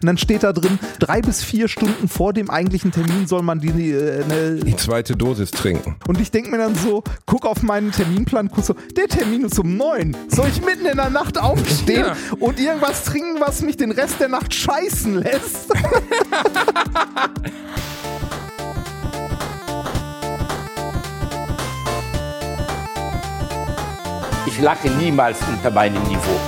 Und dann steht da drin, drei bis vier Stunden vor dem eigentlichen Termin soll man die, äh, ne die zweite Dosis trinken. Und ich denke mir dann so, guck auf meinen Terminplan, guck so, der Termin ist um neun. Soll ich mitten in der Nacht aufstehen ja. und irgendwas trinken, was mich den Rest der Nacht scheißen lässt? ich lacke niemals unter meinem Niveau.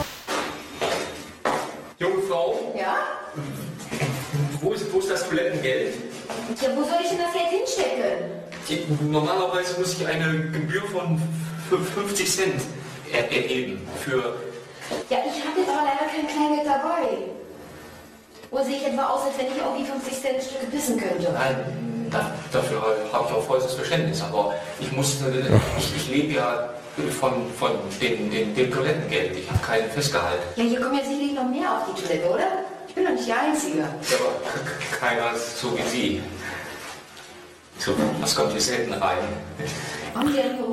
Ja, wo soll ich denn das Geld hinstecken? Normalerweise muss ich eine Gebühr von 50 Cent erheben für. Ja, ich habe jetzt aber leider kein Kleingeld dabei. Oder sehe ich etwa aus, als wenn ich auch die 50 Cent Stücke bissen könnte? Nein, dafür habe ich auch vollstes Verständnis. Aber ich muss, ich, ich lebe ja von, von dem, dem, dem Toilettengeld. Ich habe keinen Festgehalt. Ja, hier kommen jetzt sicherlich noch mehr auf die Toilette, oder? Ich bin doch nicht die Einzige. Ja, aber keiner so wie Sie. So, was kommt hier selten rein?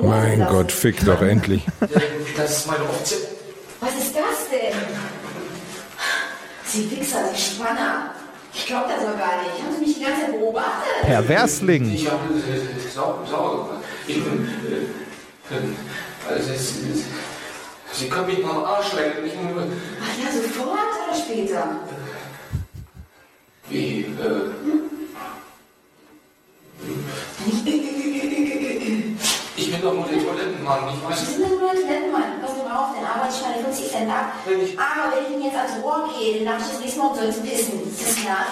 Mein Gott, fick doch endlich. Das ist meine Option. Was ist das denn? Sie Wichser, Sie Spanner. Ich glaube das doch gar nicht. Haben Sie mich die ganze Zeit beobachtet? Herr Wersling. Ich habe äh, gemacht. Ich bin. Äh, also, Sie können mich mal am Arsch lecken. Ach ja, sofort oder später? Wie, äh. Ich bin doch nur der Toilettenmann, ich weiß nicht. Sie sind nur der Toilettenmann. Pass mal auf, dann arbeite ich meine 50 Cent ab. Wenn ich Aber wenn ich ihn jetzt ans Rohr gehe, dann darf ich das nächste Mal umsonst pissen. Ist das klar?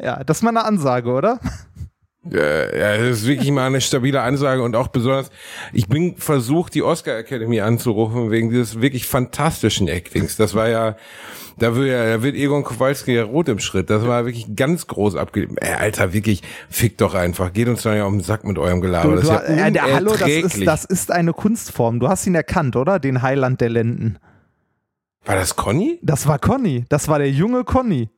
Ja, das ist mal eine Ansage, oder? Ja, das ist wirklich mal eine stabile Ansage und auch besonders, ich bin versucht, die Oscar Academy anzurufen wegen dieses wirklich fantastischen Actings. Das war ja, da wird ja, da wird Egon Kowalski ja rot im Schritt. Das war wirklich ganz groß abgegeben. Ey, Alter, wirklich, fick doch einfach. Geht uns doch ja auf den Sack mit eurem Gelaber. Du, du, das ist ja äh, der, Hallo, das ist, das ist eine Kunstform. Du hast ihn erkannt, oder? Den Heiland der Lenden. War das Conny? Das war Conny. Das war der junge Conny.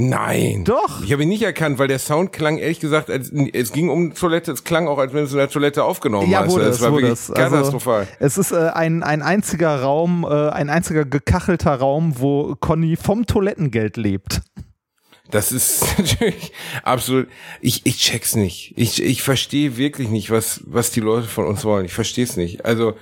Nein. Doch. Ich habe ihn nicht erkannt, weil der Sound klang, ehrlich gesagt, als, es ging um Toilette, es klang auch, als wenn es in der Toilette aufgenommen ja, hast. Wurde es war wirklich es. Also, katastrophal. Also, es ist äh, ein, ein einziger Raum, äh, ein einziger gekachelter Raum, wo Conny vom Toilettengeld lebt. Das ist natürlich absolut. Ich, ich check's nicht. Ich, ich verstehe wirklich nicht, was, was die Leute von uns wollen. Ich verstehe es nicht. Also,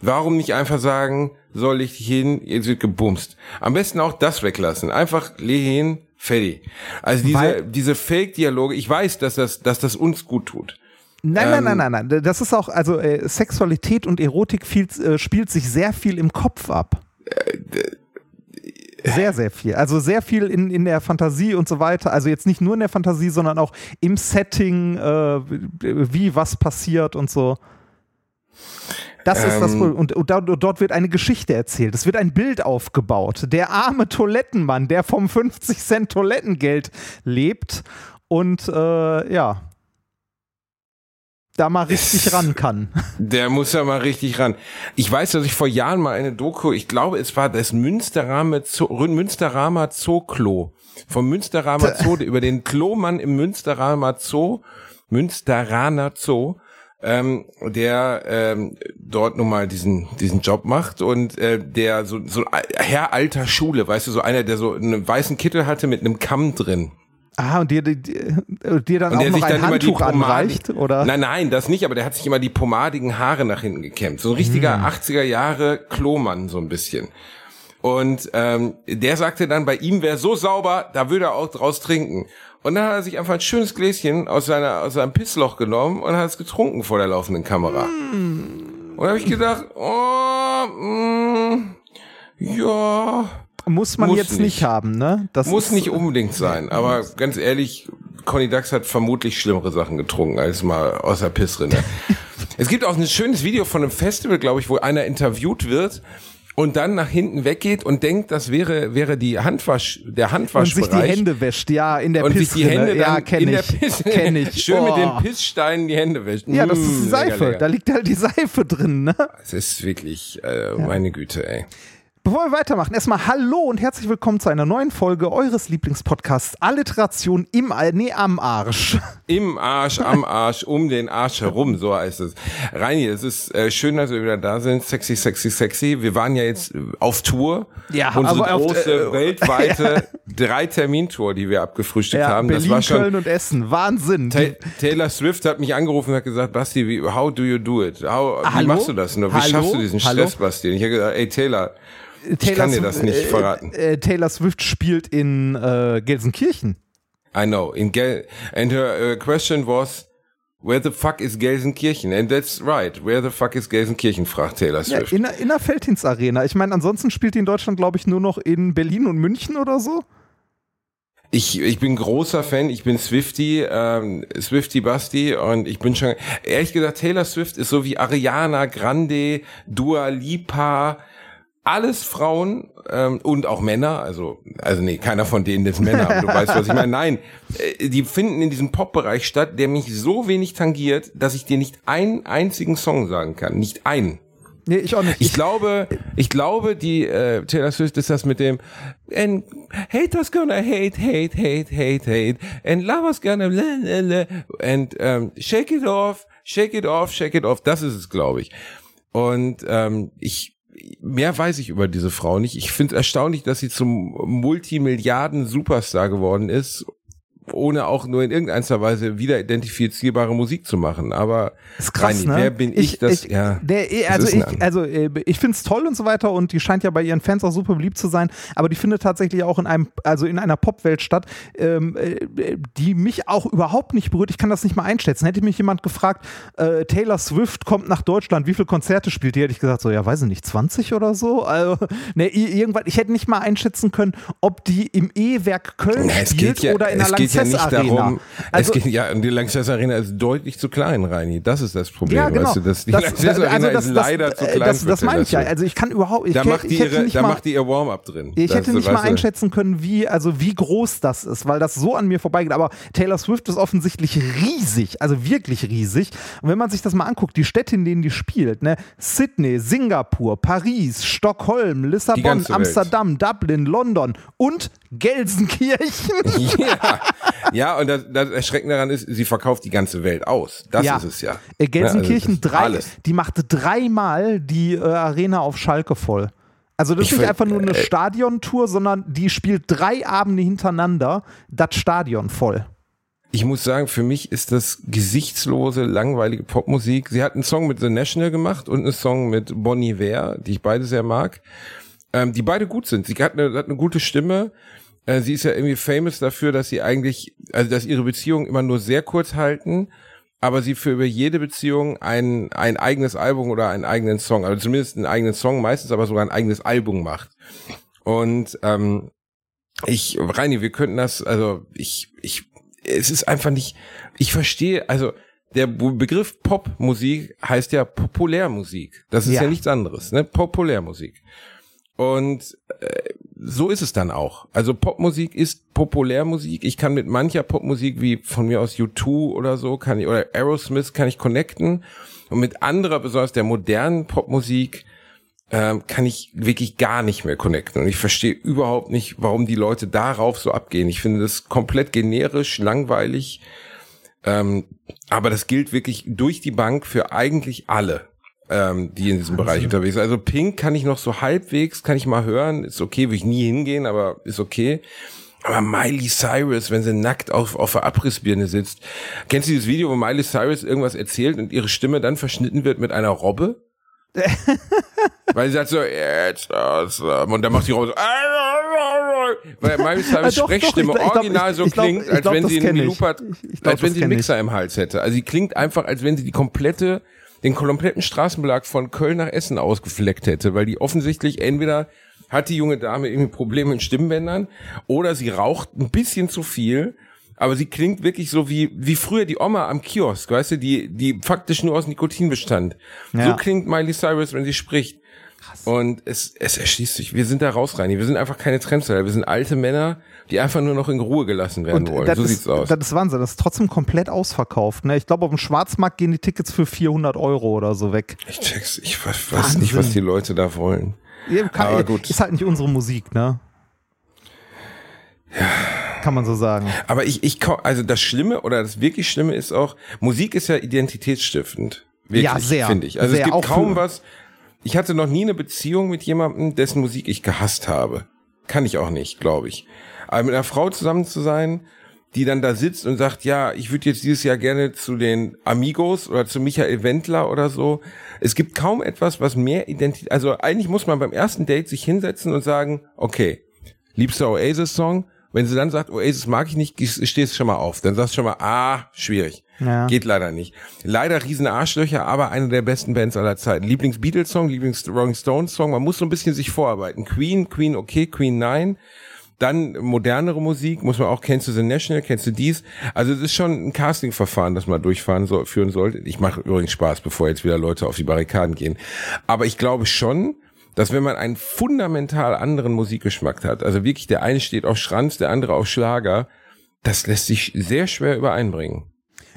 warum nicht einfach sagen, soll ich hin, jetzt wird gebumst. Am besten auch das weglassen. Einfach leh hin, Fertig. Also diese, diese Fake-Dialoge, ich weiß, dass das, dass das uns gut tut. Nein, ähm, nein, nein, nein, nein. Das ist auch, also äh, Sexualität und Erotik viel, äh, spielt sich sehr viel im Kopf ab. Äh, sehr, sehr viel. Also sehr viel in, in der Fantasie und so weiter. Also jetzt nicht nur in der Fantasie, sondern auch im Setting, äh, wie was passiert und so. Das ähm, ist das ähm. Problem. Und, und, dort wird eine Geschichte erzählt. Es wird ein Bild aufgebaut. Der arme Toilettenmann, der vom 50 Cent Toilettengeld lebt und äh, ja, da mal richtig ran kann. Der muss ja mal richtig ran. Ich weiß, dass ich vor Jahren mal eine Doku, ich glaube, es war das Münsterramer Zoo, Münsteramer Zooklo. Vom Münsteramer Zoo, über den Klomann im Münsteramer Zoo, Münsteraner Zoo ähm, der ähm, dort nun mal diesen diesen Job macht und äh, der so so Herr alter Schule, weißt du, so einer, der so einen weißen Kittel hatte mit einem Kamm drin. Ah, und dir, dir, dir dann und auch noch ein Handtuch anreicht, oder? Nein, nein, das nicht, aber der hat sich immer die pomadigen Haare nach hinten gekämmt. So ein richtiger hm. 80er Jahre Klomann, so ein bisschen. Und ähm, der sagte dann, bei ihm wäre so sauber, da würde er auch draus trinken. Und dann hat er sich einfach ein schönes Gläschen aus, seiner, aus seinem Pissloch genommen und hat es getrunken vor der laufenden Kamera. Mm. Und da habe ich gedacht, oh, mm, ja. Muss man muss jetzt nicht. nicht haben, ne? Das muss nicht unbedingt sein. Aber ganz ehrlich, Conny Dax hat vermutlich schlimmere Sachen getrunken als mal aus der Pissrinne. es gibt auch ein schönes Video von einem Festival, glaube ich, wo einer interviewt wird und dann nach hinten weggeht und denkt, das wäre wäre die Handwasch der Handwaschbereich und sich die Hände wäscht, ja, in der und sich die Hände ja, kenn ich, kenn ich. schön oh. mit den oh. Pisssteinen die Hände wäscht. Ja, das ist mmh, Seife, lecker, lecker. da liegt halt die Seife drin, ne? Es ist wirklich äh, ja. meine Güte, ey. Bevor wir weitermachen, erstmal Hallo und herzlich willkommen zu einer neuen Folge eures Lieblingspodcasts Alliteration im nee, am Arsch. Im Arsch, am Arsch, um den Arsch herum, so heißt es. Reini, es ist äh, schön, dass wir wieder da sind. Sexy, sexy, sexy. Wir waren ja jetzt äh, auf Tour. Ja, Unsere aber auf- große, äh, weltweite Drei-Termin-Tour, die wir abgefrühstückt Ja, haben. Berlin, das war schon, Köln und Essen. Wahnsinn. Ta Taylor Swift hat mich angerufen und hat gesagt, Basti, wie, how do you do it? How, wie Hallo? machst du das? Nur, wie Hallo? schaffst du diesen Hallo? Stress, Basti? Und ich habe gesagt, ey Taylor, ich Taylor kann dir das nicht äh, verraten. Äh, Taylor Swift spielt in äh, Gelsenkirchen. I know. In Gel and her uh, question was, where the fuck is Gelsenkirchen? And that's right. Where the fuck is Gelsenkirchen? fragt Taylor Ja, Swift. in, der- in der Feldhins Arena. Ich meine, ansonsten spielt die in Deutschland, glaube ich, nur noch in Berlin und München oder so. ich, ich bin großer Fan. Ich bin Swifty, ähm, Swifty Basti und ich bin schon, ehrlich gesagt, Taylor Swift ist so wie Ariana Grande, Dua Lipa, alles Frauen ähm, und auch Männer, also also nee, keiner von denen ist Männer, aber du weißt, was ich meine. Nein, äh, die finden in diesem Pop-Bereich statt, der mich so wenig tangiert, dass ich dir nicht einen einzigen Song sagen kann, nicht einen. Nee, ich auch nicht. Ich glaube, ich glaube, die äh, Taylor Swift ist das mit dem and haters gonna hate, hate, hate, hate, hate and lovers gonna la, la, la, and ähm, shake it off, shake it off, shake it off. Das ist es, glaube ich. Und ähm, ich mehr weiß ich über diese Frau nicht. Ich finde es erstaunlich, dass sie zum Multimilliarden-Superstar geworden ist, ohne auch nur in irgendeiner Weise wieder identifizierbare Musik zu machen. Aber ist krass, Reini, ne? wer bin ich, dass ja? Der, also ich, also äh, ich finde es toll und so weiter und die scheint ja bei ihren Fans auch super beliebt zu sein, aber die findet tatsächlich auch in einem, also in einer Popwelt statt, ähm, äh, die mich auch überhaupt nicht berührt. Ich kann das nicht mal einschätzen. Hätte mich jemand gefragt, äh, Taylor Swift kommt nach Deutschland, wie viele Konzerte spielt die? Hätte ich gesagt, so, ja, weiß ich nicht, 20 oder so? Also, ne, irgendwann, ich hätte nicht mal einschätzen können, ob die im E-Werk Köln Na, spielt geht ja, oder in der es geht ja nicht Arena. darum, also, es geht ja, und die Lanxess Arena ist deutlich zu klein, Reini. Das ist das Problem, ja, genau. weißt du, dass die Das- Lanxess Arena das- ist das- leider zu äh, klein Das, das meine ich ja. Also ich kann überhaupt, ich, da macht die ihre, nicht da mal, macht die ihr Warm-up drin. ich Das hätte nicht mal einschätzen können, wie, also wie groß das ist, weil das so an mir vorbeigeht. Aber Taylor Swift ist offensichtlich riesig, also wirklich riesig. Und wenn man sich das mal anguckt, die Städte, in denen die spielt, ne, Sydney, Singapur, Paris, Stockholm, Lissabon, Welt. Amsterdam, Dublin, London und Gelsenkirchen. Ja, ja, und das, das Erschreckende daran ist, sie verkauft die ganze Welt aus. Das ist es ja. Äh, Gelsenkirchen Ja, also drei, die machte dreimal die äh, Arena auf Schalke voll. Also das Ich ist nicht einfach nur eine äh, Stadiontour, sondern die spielt drei Abende hintereinander das Stadion voll. Ich muss sagen, für mich ist das gesichtslose, langweilige Popmusik. Sie hat einen Song mit The National gemacht und einen Song mit Bonnie Iver, die ich beide sehr mag, ähm, die beide gut sind. Sie hat eine, hat eine gute Stimme. Äh, sie ist ja irgendwie famous dafür, dass sie eigentlich, also dass ihre Beziehungen immer nur sehr kurz halten, aber sie für über jede Beziehung ein, ein eigenes Album oder einen eigenen Song, also zumindest einen eigenen Song, meistens aber sogar ein eigenes Album macht. Und ähm, ich, Reini, wir könnten das, also ich, ich, es ist einfach nicht, ich verstehe, also der Begriff Popmusik heißt ja Populärmusik. Das ist ja, Ja. nichts anderes, ne? Populärmusik. Und äh, so ist es dann auch. Also Popmusik ist Populärmusik. Ich kann mit mancher Popmusik wie von mir aus U2 oder so kann ich oder Aerosmith kann ich connecten und mit anderer besonders der modernen Popmusik ähm, kann ich wirklich gar nicht mehr connecten. Und ich verstehe überhaupt nicht, warum die Leute darauf so abgehen. Ich finde das komplett generisch, langweilig. Ähm, aber das gilt wirklich durch die Bank für eigentlich alle, ähm, die in diesem Bereich unterwegs sind. Also Pink kann ich noch so halbwegs, kann ich mal hören. Ist okay, will ich nie hingehen, aber ist okay. Aber Miley Cyrus, wenn sie nackt auf, auf der Abrissbirne sitzt. Kennst du dieses Video, wo Miley Cyrus irgendwas erzählt und ihre Stimme dann verschnitten wird mit einer Robbe? Weil sie sagt so, jetzt, das, ähm, und dann macht die Robbe so, weil Miley Cyrus Ah, doch, doch, Sprechstimme ich glaub- ich glaub- original ich- so ich klingt, ich als glaub, wenn sie einen ich. Ich glaub, als wenn sie einen kenn ich. Mixer im Hals hätte. Also sie klingt einfach, als wenn sie die komplette, den kompletten Straßenbelag von Köln nach Essen ausgefleckt hätte, weil die offensichtlich entweder hat die junge Dame irgendwie Probleme mit Stimmbändern oder sie raucht ein bisschen zu viel. Aber sie klingt wirklich so wie, wie früher die Oma am Kiosk, weißt du, die, die faktisch nur aus Nikotin bestand. Ja. So klingt Miley Cyrus, wenn sie spricht. Und es, es erschließt sich. Wir sind da raus, Reini. Wir sind einfach keine Trendsetter. Wir sind alte Männer, die einfach nur noch in Ruhe gelassen werden wollen. das So ist, sieht's aus. Das ist Wahnsinn. Das ist trotzdem komplett ausverkauft. Ne? Ich glaube, auf dem Schwarzmarkt gehen die Tickets für 400 Euro oder so weg. Ich check's. Ich weiß, weiß nicht, was die Leute da wollen. Ja, kann- Aber gut. Ist halt nicht unsere Musik, ne? kann man so sagen. Aber ich, ich, also das Schlimme oder das wirklich Schlimme ist auch, Musik ist ja identitätsstiftend. Wirklich, Ja, sehr. Finde ich. Also Sehr, es gibt kaum was. Ich hatte noch nie eine Beziehung mit jemandem, dessen Musik ich gehasst habe. Kann ich auch nicht, glaube ich. Aber mit einer Frau zusammen zu sein, die dann da sitzt und sagt, ja, ich würde jetzt dieses Jahr gerne zu den Amigos oder zu Michael Wendler oder so. Es gibt kaum etwas, was mehr Identität, also eigentlich muss man beim ersten Date sich hinsetzen und sagen, okay, liebster Oasis-Song. Wenn sie dann sagt, Oasis mag ich nicht, stehst du schon mal auf. Dann sagst du schon mal, ah, schwierig. Ja. Geht leider nicht. Leider riesen Arschlöcher, aber eine der besten Bands aller Zeiten. Lieblings-Beatles-Song, Lieblings-Rolling Stones-Song. Man muss so ein bisschen sich vorarbeiten. Queen, Queen okay, Queen nein. Dann modernere Musik, muss man auch, kennst du The National, kennst du dies? Also es ist schon ein Castingverfahren, das man durchfahren soll, führen sollte. Ich mache übrigens Spaß, bevor jetzt wieder Leute auf die Barrikaden gehen. Aber ich glaube schon, dass wenn man einen fundamental anderen Musikgeschmack hat, also wirklich der eine steht auf Schranz, der andere auf Schlager, das lässt sich sehr schwer übereinbringen.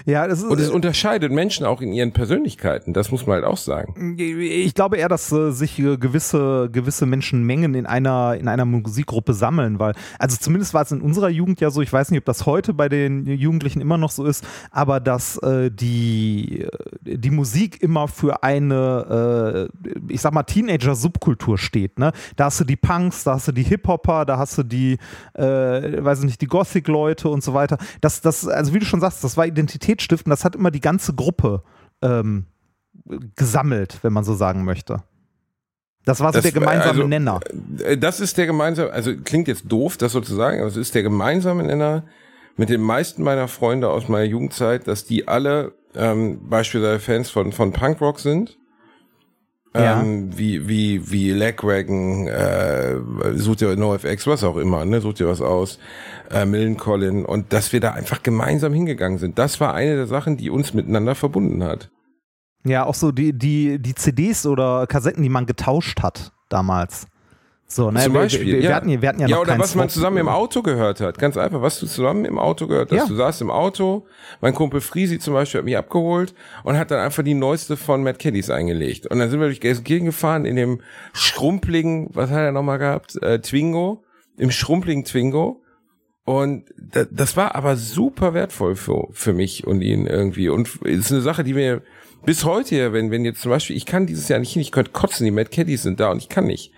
Ja, das ist, Und es unterscheidet Menschen auch in ihren Persönlichkeiten, das muss man halt auch sagen. Ich glaube eher, dass äh, sich äh, gewisse, gewisse Menschenmengen in einer, in einer Musikgruppe sammeln, weil, also zumindest war es in unserer Jugend ja so, ich weiß nicht, ob das heute bei den Jugendlichen immer noch so ist, aber dass äh, die, äh, die Musik immer für eine, äh, ich sag mal, Teenager-Subkultur steht. Ne? Da hast du die Punks, da hast du die Hip-Hopper, da hast du die, äh, weiß ich nicht, die Gothic-Leute und so weiter. Das, das, also wie du schon sagst, das war Identitätsstiftend, das hat immer die ganze Gruppe ähm, gesammelt, wenn man so sagen möchte. Das war so Das- der gemeinsame also, Nenner. Äh, Das ist der gemeinsame, also klingt jetzt doof, das sozusagen, aber es ist der gemeinsame Nenner mit den meisten meiner Freunde aus meiner Jugendzeit, dass die alle ähm, beispielsweise Fans von, von Punkrock sind. Ja. Ähm, wie, wie, wie Lagwagon, äh, sucht ihr NoFX, was auch immer, ne, sucht ihr was aus, äh, Millen Collin und dass wir da einfach gemeinsam hingegangen sind. Das war eine der Sachen, die uns miteinander verbunden hat. Ja, auch so die, die, die CDs oder Kassetten, die man getauscht hat damals. So, ne? Zum Beispiel, wir, wir, ja. hatten, wir hatten ja, Ja, oder was man zusammen im Auto gehört hat. Ganz einfach, was du zusammen im Auto gehört hast. Ja. Du saßt im Auto, mein Kumpel Frisi zum Beispiel hat mich abgeholt und hat dann einfach die neueste von Matt Caddies eingelegt. Und dann sind wir durch Gelsenkirchen gefahren in dem schrumpeligen, was hat er nochmal gehabt? Äh, Twingo, im schrumpeligen Twingo. Und da, das war aber super wertvoll für, für mich und ihn irgendwie. Und es ist eine Sache, die mir bis heute, wenn, wenn jetzt zum Beispiel, ich kann dieses Jahr nicht hin, ich könnte kotzen, die Mad Caddies sind da und ich kann nicht,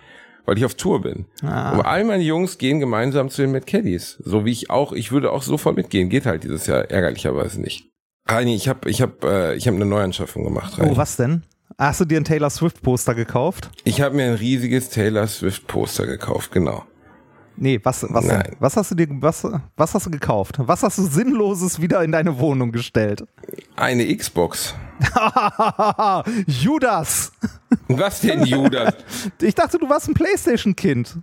weil ich auf Tour bin. Ah. Und all meine Jungs gehen gemeinsam zu den Mad Caddies. So wie ich auch, ich würde auch sofort mitgehen. Geht halt dieses Jahr ärgerlicherweise nicht. Reini, ich habe ich hab, äh, ich hab eine Neuanschaffung gemacht, Reini. Oh, was denn? Hast du dir ein Taylor Swift Poster gekauft? Ich habe mir ein riesiges Taylor Swift Poster gekauft, genau. Nee, was, was? Nein. was hast du dir, was, was hast du gekauft? Was hast du Sinnloses wieder in deine Wohnung gestellt? Eine Xbox. Judas! Was denn, Judas? Ich dachte, du warst ein Playstation-Kind.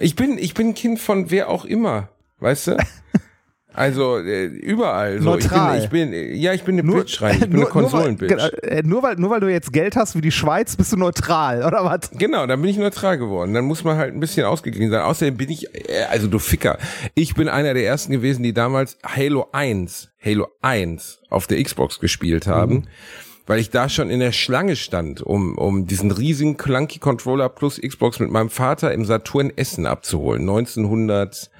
Ich bin, ich bin ein Kind von wer auch immer, weißt du? Also äh, überall. So. Neutral. Ich bin, ich bin, ja, ich bin eine Bitch rein. Ich bin eine Konsolenbitch. Nur, weil- äh, nur, weil, nur weil du jetzt Geld hast wie die Schweiz, bist du neutral, oder was? Genau, dann bin ich neutral geworden. Dann muss man halt ein bisschen ausgeglichen sein. Außerdem bin ich, äh, also du Ficker, ich bin einer der ersten gewesen, die damals Halo 1, Halo 1 auf der Xbox gespielt haben. Weil ich da schon in der Schlange stand, um, um diesen riesigen Clunky Controller plus Xbox mit meinem Vater im Saturn Essen abzuholen. 1900,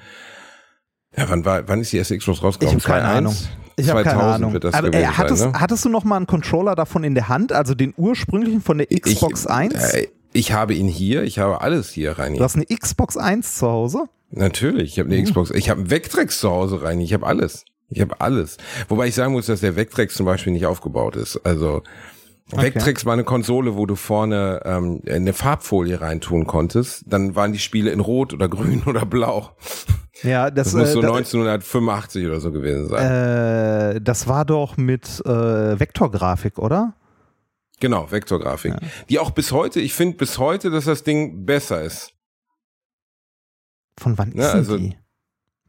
ja, wann war, wann ist die erste Xbox rausgekommen? Ich habe keine 2.1? Ahnung. Ich habe 2000 keine Ahnung. wird das Aber, äh, hattest, sein, ne? hattest du noch mal einen Controller davon in der Hand, also den ursprünglichen von der Xbox ich, 1? Äh, ich habe ihn hier, ich habe alles hier rein. du hast eine Xbox 1 zu Hause? Natürlich, ich habe eine Xbox. Ich habe einen Vectrex zu Hause rein. Ich habe alles. Ich habe alles. Wobei ich sagen muss, dass der Vectrex zum Beispiel nicht aufgebaut ist. Also Vectrex war eine Konsole, wo du vorne ähm, eine Farbfolie reintun konntest. Dann waren die Spiele in Rot oder Grün oder Blau. Ja, das, Das muss äh, so da- 1985 oder so gewesen sein. äh, das war doch mit äh, Vektorgrafik, oder? genau, Vektorgrafik. Die auch bis heute, ich finde bis heute, dass das Ding besser ist. Von wann ist Ja, denn also- die?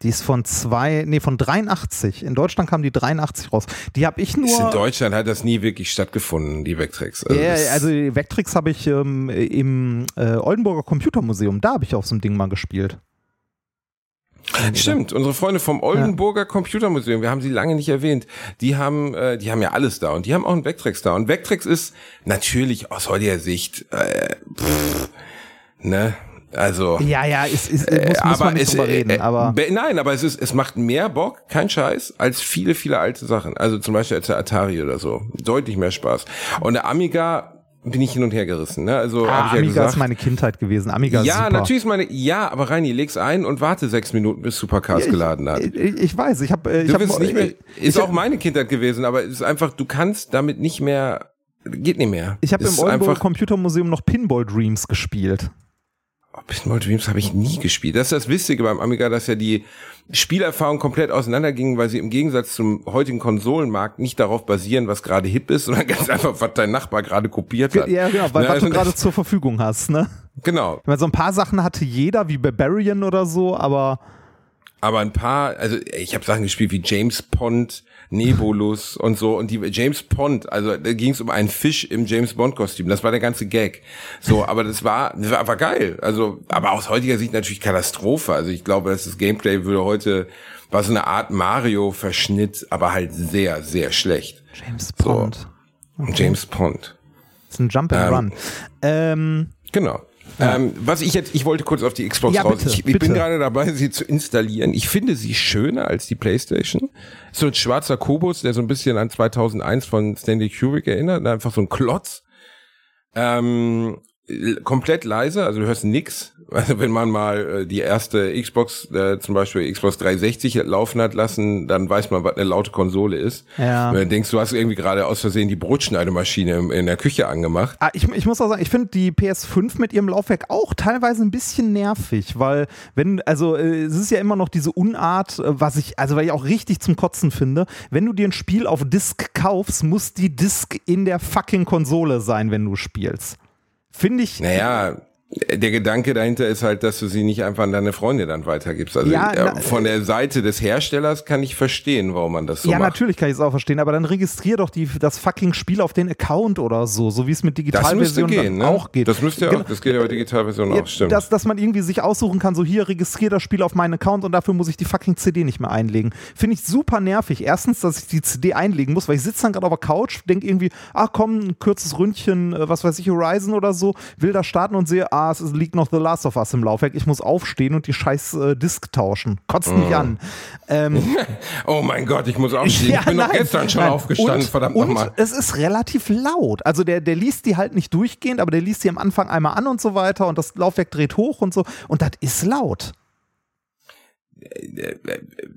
Die ist von zwei, nee, von 83. In Deutschland kam die 83 raus. Die habe ich nur. Ist in Deutschland hat das nie wirklich stattgefunden, die Vectrex. Ja, das- also die Vectrix habe ich ähm, im äh, Oldenburger Computermuseum, da habe ich auf so einem Ding mal gespielt. Stimmt, unsere Freunde vom Oldenburger Computermuseum, wir haben sie lange nicht erwähnt, die haben, äh, die haben ja alles da und die haben auch einen Vectrex da. Und Vectrex ist natürlich aus heutiger Sicht, äh, pff, ne, Also Ja, ja, es ist, muss, muss aber man nicht es, drüber reden, äh, aber. be- nein, aber es ist, es macht mehr Bock, kein Scheiß, als viele, viele alte Sachen. Also zum Beispiel als der Atari oder so. Deutlich mehr Spaß. Und der Amiga bin ich hin und her gerissen, ne? Also Ah, ich ja Amiga gesagt. ist meine Kindheit gewesen. Amiga ist ja, super. natürlich ist meine, ja, aber Reini, leg's ein und warte sechs Minuten, bis Supercars geladen hat. Ich, ich, ich weiß, ich habe ich Du nicht mehr, ich, ist auch meine Kindheit gewesen, aber es ist einfach, du kannst damit nicht mehr, geht nicht mehr. ich habe im Ist Oldenburg Computermuseum noch Pinball Dreams gespielt. Pinball Dreams habe ich nie gespielt. Das ist das Witzige beim Amiga, dass ja die Spielerfahrung komplett auseinandergingen, weil sie im Gegensatz zum heutigen Konsolenmarkt nicht darauf basieren, was gerade hip ist, sondern ganz einfach, was dein Nachbar gerade kopiert hat. Ja, genau, weil Ne, was also du gerade zur Verfügung hast, ne? Genau. Weil so ein paar Sachen hatte jeder, wie Barbarian oder so, aber Aber ein paar, also ich habe Sachen gespielt wie James Pond, Nebulus und so und die James Pond, also da ging es um einen Fisch im James Bond Kostüm, das war der ganze Gag. So, aber das war das war aber geil. Also, aber aus heutiger Sicht natürlich Katastrophe. Also ich glaube, dass das Gameplay würde heute war so eine Art Mario Verschnitt, aber halt sehr sehr schlecht. James So. Pond. James Pond. Das ist ein Jump and Ähm, Run. Ähm, Genau. Ähm, was ich jetzt, ich wollte kurz auf die Xbox Ja, raus. bitte, ich ich bitte. bin gerade dabei, sie zu installieren. Ich finde sie schöner als die PlayStation. So ein schwarzer Kubus, der so ein bisschen an 2001 von Stanley Kubrick erinnert, einfach so ein Klotz. Ähm, komplett leise, also du hörst nix. Also wenn man mal äh, die erste Xbox, äh, zum Beispiel Xbox 360 laufen hat lassen, dann weiß man, was eine laute Konsole ist. Ja. Wenn du denkst, du hast irgendwie gerade aus Versehen die Brotschneidemaschine in, in der Küche angemacht. Ah, ich, ich muss auch sagen, ich finde die PS5 mit ihrem Laufwerk auch teilweise ein bisschen nervig, weil wenn, also äh, es ist ja immer noch diese Unart, äh, was ich, also weil ich auch richtig zum Kotzen finde, wenn du dir ein Spiel auf Disk kaufst, muss die Disk in der fucking Konsole sein, wenn du spielst. Finde ich. Naja, der Gedanke dahinter ist halt, dass du sie nicht einfach an deine Freunde dann weitergibst. Also Ja, äh, na, von der Seite des Herstellers kann ich verstehen, warum man das so ja, macht. natürlich kann ich es auch verstehen, aber dann registrier doch die, das fucking Spiel auf den Account oder so, so wie es mit Das müsste Digitalversion gehen, ne? auch geht. Das müsste ja Genau. auch, das geht ja bei Digitalversion Ja, auch, stimmt. Dass, dass man irgendwie sich aussuchen kann, so hier registriere das Spiel auf meinen Account und dafür muss ich die fucking CD nicht mehr einlegen. Finde ich super nervig. Erstens, dass ich die CD einlegen muss, weil ich sitze dann gerade auf der Couch, denke irgendwie, ach komm, ein kurzes Ründchen, äh, was weiß ich, Horizon oder so, will da starten und sehe, ah, es ist- liegt noch The Last of Us im Laufwerk. Ich muss aufstehen und die scheiß äh, Disk tauschen. Kotzt mich an. Ähm, oh mein Gott, ich muss aufstehen. ja, ich bin nein, gestern schon nein. aufgestanden, und, verdammt nochmal. es ist relativ laut. Also der, der liest die halt nicht durchgehend, aber der liest die am Anfang einmal an und so weiter und das Laufwerk dreht hoch und so und das ist laut.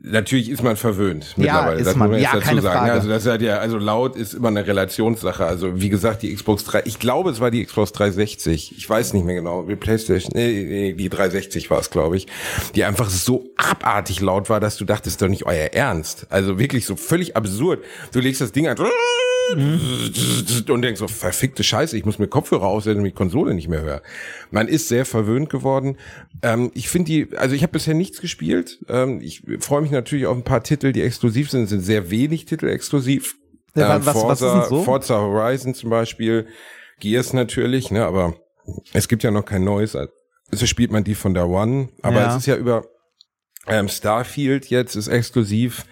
Natürlich ist man verwöhnt mittlerweile. ist das man. muss man Ja, dazu keine sagen. Frage. Also das halt ja, also laut ist immer eine Relationssache. Also wie gesagt, die Xbox 3, ich glaube, es war die Xbox 360. Ich weiß nicht mehr genau. Die PlayStation, nee, nee die 360 war es, glaube ich. Die einfach so abartig laut war, dass du dachtest doch nicht euer Ernst. Also wirklich so völlig absurd. Du legst das Ding an und denkst so, verfickte Scheiße, ich muss mir Kopfhörer aussetzen, damit ich die Konsole nicht mehr höre. Man ist sehr verwöhnt geworden. Ähm, ich finde die, also ich habe bisher nichts gespielt. Ähm, ich freue mich natürlich auf ein paar Titel, die exklusiv sind. Es sind sehr wenig Titel exklusiv. Ja, Ähm, was- was Forza, ist denn so? Forza Horizon zum Beispiel, Gears natürlich, ne, aber es gibt ja noch kein neues. Also spielt man die von der One, aber Ja. es ist ja über ähm, Starfield jetzt ist exklusiv,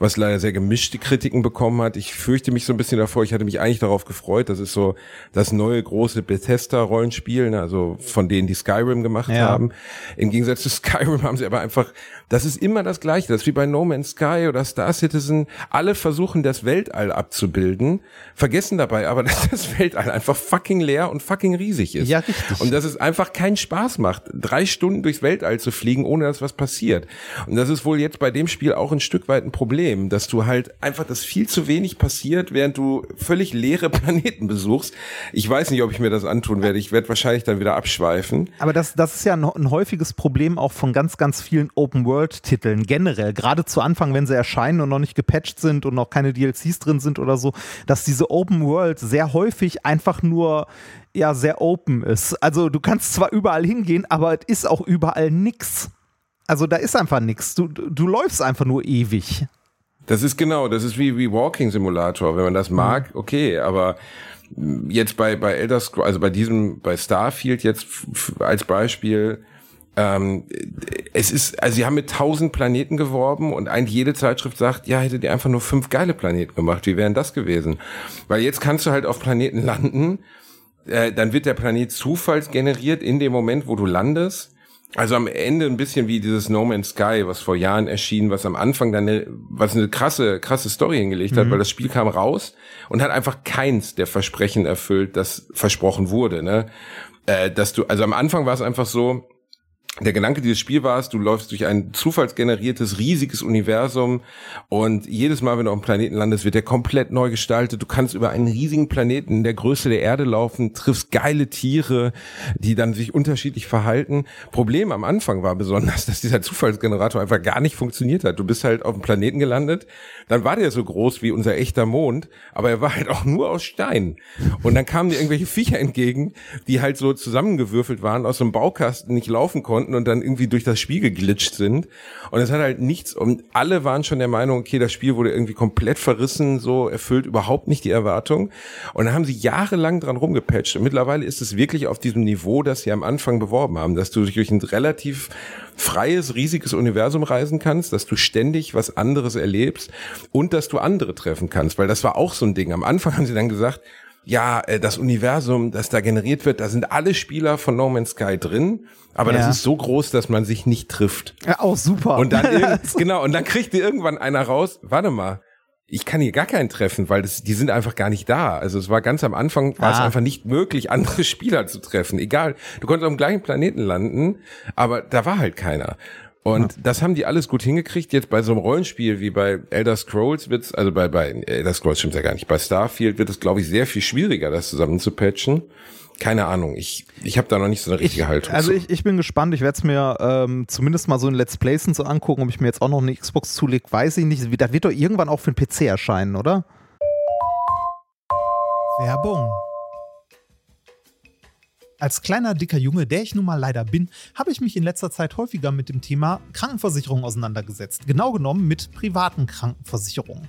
was leider sehr gemischte Kritiken bekommen hat. Ich fürchte mich so ein bisschen davor. Ich hatte mich eigentlich darauf gefreut. Das ist so das neue große Bethesda-Rollenspiel, ne, also von denen die Skyrim gemacht Ja. haben. Im Gegensatz zu Skyrim haben sie aber einfach, das ist immer das Gleiche. Das ist wie bei No Man's Sky oder Star Citizen. Alle versuchen das Weltall abzubilden, vergessen dabei aber, dass das Weltall einfach fucking leer und fucking riesig ist. Ja, richtig. Und dass es einfach keinen Spaß macht, drei Stunden durchs Weltall zu fliegen, ohne dass was passiert. Und das ist wohl jetzt bei dem Spiel auch ein Stück weit ein Problem, dass du halt einfach, dass viel zu wenig passiert, während du völlig leere Planeten besuchst. Ich weiß nicht, ob ich mir das antun werde. Ich werde wahrscheinlich dann wieder abschweifen. Aber das, das ist ja ein, ein häufiges Problem auch von ganz, ganz vielen Open-World-Titeln generell. Gerade zu Anfang, wenn sie erscheinen und noch nicht gepatcht sind und noch keine DLCs drin sind oder so, dass diese Open-World sehr häufig einfach nur ja sehr open ist. Also du kannst zwar überall hingehen, aber es ist auch überall nix. Also da ist einfach nix. Du, du, läufst einfach nur ewig. Das ist genau, das ist wie, wie Walking Simulator. Wenn man das mag, okay, aber jetzt bei, bei Elder Scrolls, also bei diesem, bei Starfield jetzt als Beispiel, ähm, es ist, also sie haben mit tausend Planeten geworben und eigentlich jede Zeitschrift sagt, ja, hättet ihr einfach nur fünf geile Planeten gemacht, wie wären das gewesen? Weil jetzt kannst du halt auf Planeten landen, äh, dann wird der Planet zufallsgeneriert in dem Moment, wo du landest. Also am Ende ein bisschen wie dieses No Man's Sky, was vor Jahren erschien, was am Anfang dann eine, was eine krasse, krasse Story hingelegt hat, mhm. weil das Spiel kam raus und hat einfach keins der Versprechen erfüllt, das versprochen wurde. Ne? Äh, dass du, also am Anfang war es einfach so, der Gedanke dieses Spiels war es, du läufst durch ein zufallsgeneriertes, riesiges Universum und jedes Mal, wenn du auf dem Planeten landest, wird der komplett neu gestaltet. Du kannst über einen riesigen Planeten in der Größe der Erde laufen, triffst geile Tiere, die dann sich unterschiedlich verhalten. Problem am Anfang war besonders, dass dieser Zufallsgenerator einfach gar nicht funktioniert hat. Du bist halt auf dem Planeten gelandet, dann war der so groß wie unser echter Mond, aber er war halt auch nur aus Stein. Und dann kamen dir irgendwelche Viecher entgegen, die halt so zusammengewürfelt waren, aus dem Baukasten nicht laufen konnten konnten und dann irgendwie durch das Spiel geglitscht sind. Und es hat halt nichts, und alle waren schon der Meinung, okay, das Spiel wurde irgendwie komplett verrissen, so erfüllt überhaupt nicht die Erwartung. Und dann haben sie jahrelang dran rumgepatcht. Und mittlerweile ist es wirklich auf diesem Niveau, das sie am Anfang beworben haben, dass du durch ein relativ freies, riesiges Universum reisen kannst, dass du ständig was anderes erlebst und dass du andere treffen kannst, weil das war auch so ein Ding. Am Anfang haben sie dann gesagt, ja, äh, das Universum, das da generiert wird, da sind alle Spieler von No Man's Sky drin, aber ja. das ist so groß, dass man sich nicht trifft. Ja, auch super. Und dann genau, und dann kriegt dir irgendwann einer raus, warte mal, ich kann hier gar keinen treffen, weil das, die sind einfach gar nicht da. Also es war ganz am Anfang, war ah. es einfach nicht möglich, andere Spieler zu treffen. Egal, du konntest auf dem gleichen Planeten landen, aber da war halt keiner. Und ja. das haben die alles gut hingekriegt. Jetzt bei so einem Rollenspiel wie bei Elder Scrolls wird's, also bei, bei Elder Scrolls stimmt's ja gar nicht, bei Starfield wird es, glaube ich, sehr viel schwieriger, das zusammen zu patchen. Keine Ahnung, ich, ich habe da noch nicht so eine richtige ich, Haltung. Also ich, ich bin gespannt, ich werde es mir ähm, zumindest mal so in Let's Plays so angucken, ob ich mir jetzt auch noch eine Xbox zulege, weiß ich nicht. Das wird doch irgendwann auch für den PC erscheinen, oder? Werbung. Als kleiner, dicker Junge, der ich nun mal leider bin, habe ich mich in letzter Zeit häufiger mit dem Thema Krankenversicherung auseinandergesetzt. Genau genommen mit privaten Krankenversicherungen.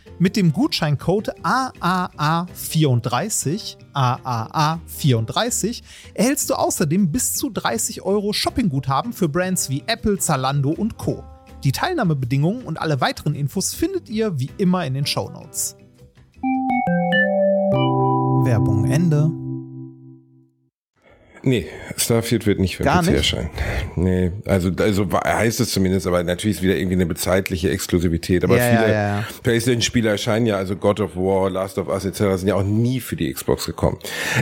Mit dem Gutscheincode AAA34, AAA34, erhältst du außerdem bis zu 30 Euro Shoppingguthaben für Brands wie Apple, Zalando und Co. Die Teilnahmebedingungen und alle weiteren Infos findet ihr wie immer in den Show Notes. Werbung Ende. Nee, Starfield wird nicht für Gar PC nicht? erscheinen. Nee, also, also heißt es zumindest, aber natürlich ist wieder irgendwie eine bezeitliche Exklusivität. Aber Ja, viele ja, ja, ja. PlayStation-Spiele erscheinen ja, also God of War, Last of Us etc. sind ja auch nie für die Xbox gekommen.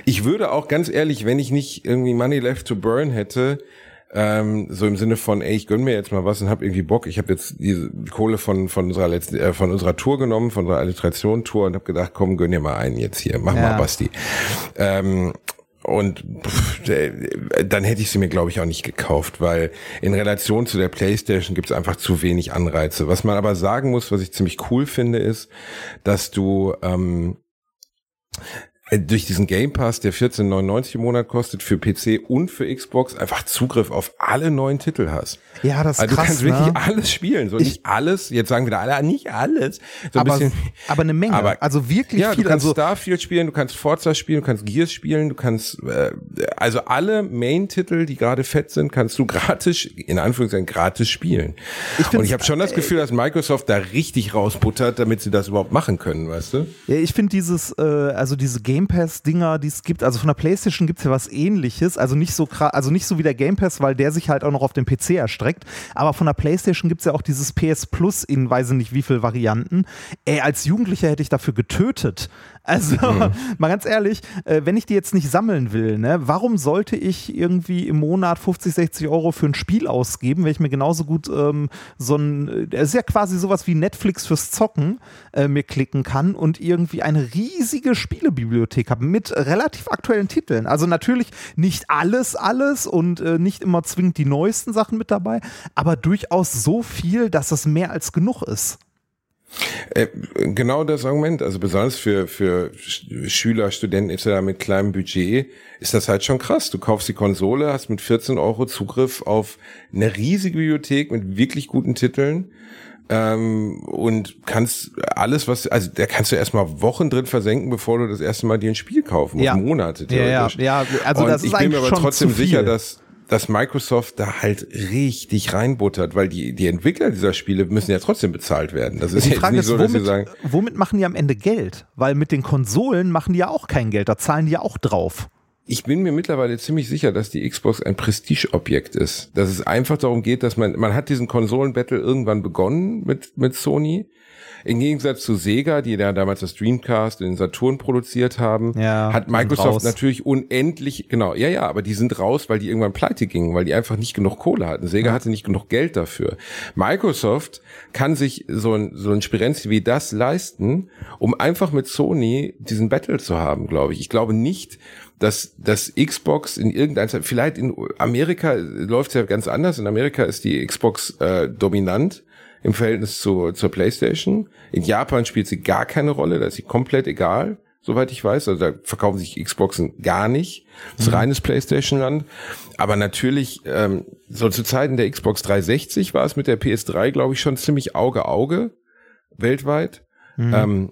Ich würde auch ganz ehrlich, wenn ich nicht irgendwie Money left to burn hätte, ähm, so im Sinne von, ey, ich gönn mir jetzt mal was und hab irgendwie Bock. Ich habe jetzt diese Kohle von von unserer letzten, äh, von unserer Tour genommen, von unserer Alliteration-Tour und hab gedacht, komm, gönn dir mal einen jetzt hier, mach Ja. mal Basti. Ähm, und pff, dann hätte ich sie mir, glaube ich, auch nicht gekauft, weil in Relation zu der PlayStation gibt es einfach zu wenig Anreize. Was man aber sagen muss, was ich ziemlich cool finde, ist, dass du ähm, durch diesen Game Pass, der 14,99 im Monat kostet, für PC und für Xbox einfach Zugriff auf alle neuen Titel hast. Ja, das ist Also du krass, kannst ne? wirklich alles spielen. So Ich- nicht alles, jetzt sagen wieder alle, ah, nicht alles. So ein aber, bisschen, aber eine Menge. Aber- also wirklich ja, viel. du kannst also, Starfield spielen, du kannst Forza spielen, du kannst Gears spielen, du kannst äh, also alle Main-Titel, die gerade fett sind, kannst du gratis, in Anführungszeichen gratis spielen. Ich Und ich habe schon das Gefühl, dass Microsoft da richtig rausbuttert, damit sie das überhaupt machen können, weißt du? Ja, ich finde dieses, äh, also diese Game Game Pass-Dinger, die es gibt. Also von der PlayStation gibt es ja was ähnliches. Also nicht so also nicht so wie der Game Pass, weil der sich halt auch noch auf den PC erstreckt. Aber von der PlayStation gibt es ja auch dieses PS Plus in weiß ich nicht wie viel Varianten. Ey, als Jugendlicher hätte ich dafür getötet. Also, mhm. mal ganz ehrlich, äh, wenn ich die jetzt nicht sammeln will, ne, warum sollte ich irgendwie im Monat 50, 60 Euro für ein Spiel ausgeben, wenn ich mir genauso gut ähm, so ein, es ist ja quasi sowas wie Netflix fürs Zocken, äh, mir klicken kann und irgendwie eine riesige Spielebibliothek habe mit relativ aktuellen Titeln. Also natürlich nicht alles, alles und äh, nicht immer zwingend die neuesten Sachen mit dabei, aber durchaus so viel, dass es mehr als genug ist. Äh, genau das Argument, also besonders für, für Schüler, Studenten etc. mit kleinem Budget ist das halt schon krass. Du kaufst die Konsole, hast mit 14 Euro Zugriff auf eine riesige Bibliothek mit wirklich guten Titeln ähm, und kannst alles, was, also da kannst du erstmal Wochen drin versenken, bevor du das erste Mal dir ein Spiel kaufen musst, ja. Monate theoretisch. Ja, ja, ja. also und das ich ist bin mir aber trotzdem sicher, dass dass Microsoft da halt richtig reinbuttert, weil die, die Entwickler dieser Spiele müssen ja trotzdem bezahlt werden. Das ist die jetzt Frage nicht ist, so, dass womit, sie sagen, womit machen die am Ende Geld? Weil mit den Konsolen machen die ja auch kein Geld, da zahlen die ja auch drauf. ich bin mir mittlerweile ziemlich sicher, dass die Xbox ein Prestigeobjekt ist. Dass es einfach darum geht, dass man, man hat diesen Konsolenbattle irgendwann begonnen mit, mit Sony. Im Gegensatz zu Sega, die da damals das Dreamcast und den Saturn produziert haben, Ja, hat. Microsoft natürlich unendlich, genau, ja, ja, aber die sind raus, weil die irgendwann pleite gingen, weil die einfach nicht genug Kohle hatten. Sega hatte nicht genug Geld dafür. Microsoft kann sich so ein, so ein Spirenzi wie das leisten, um einfach mit Sony diesen Battle zu haben, glaube ich. Ich glaube nicht, dass das Xbox in irgendeiner Zeit, vielleicht in Amerika läuft es ja ganz anders. In Amerika ist die Xbox äh, dominant im Verhältnis zu, zur PlayStation. In Japan spielt sie gar keine Rolle, da ist sie komplett egal, soweit ich weiß. Also da verkaufen sich Xboxen gar nicht. Das ist reines PlayStation-Land. Aber natürlich, ähm, so zu Zeiten der Xbox 360 war es mit der PS3, glaube ich, schon ziemlich Auge-Auge weltweit. Ähm,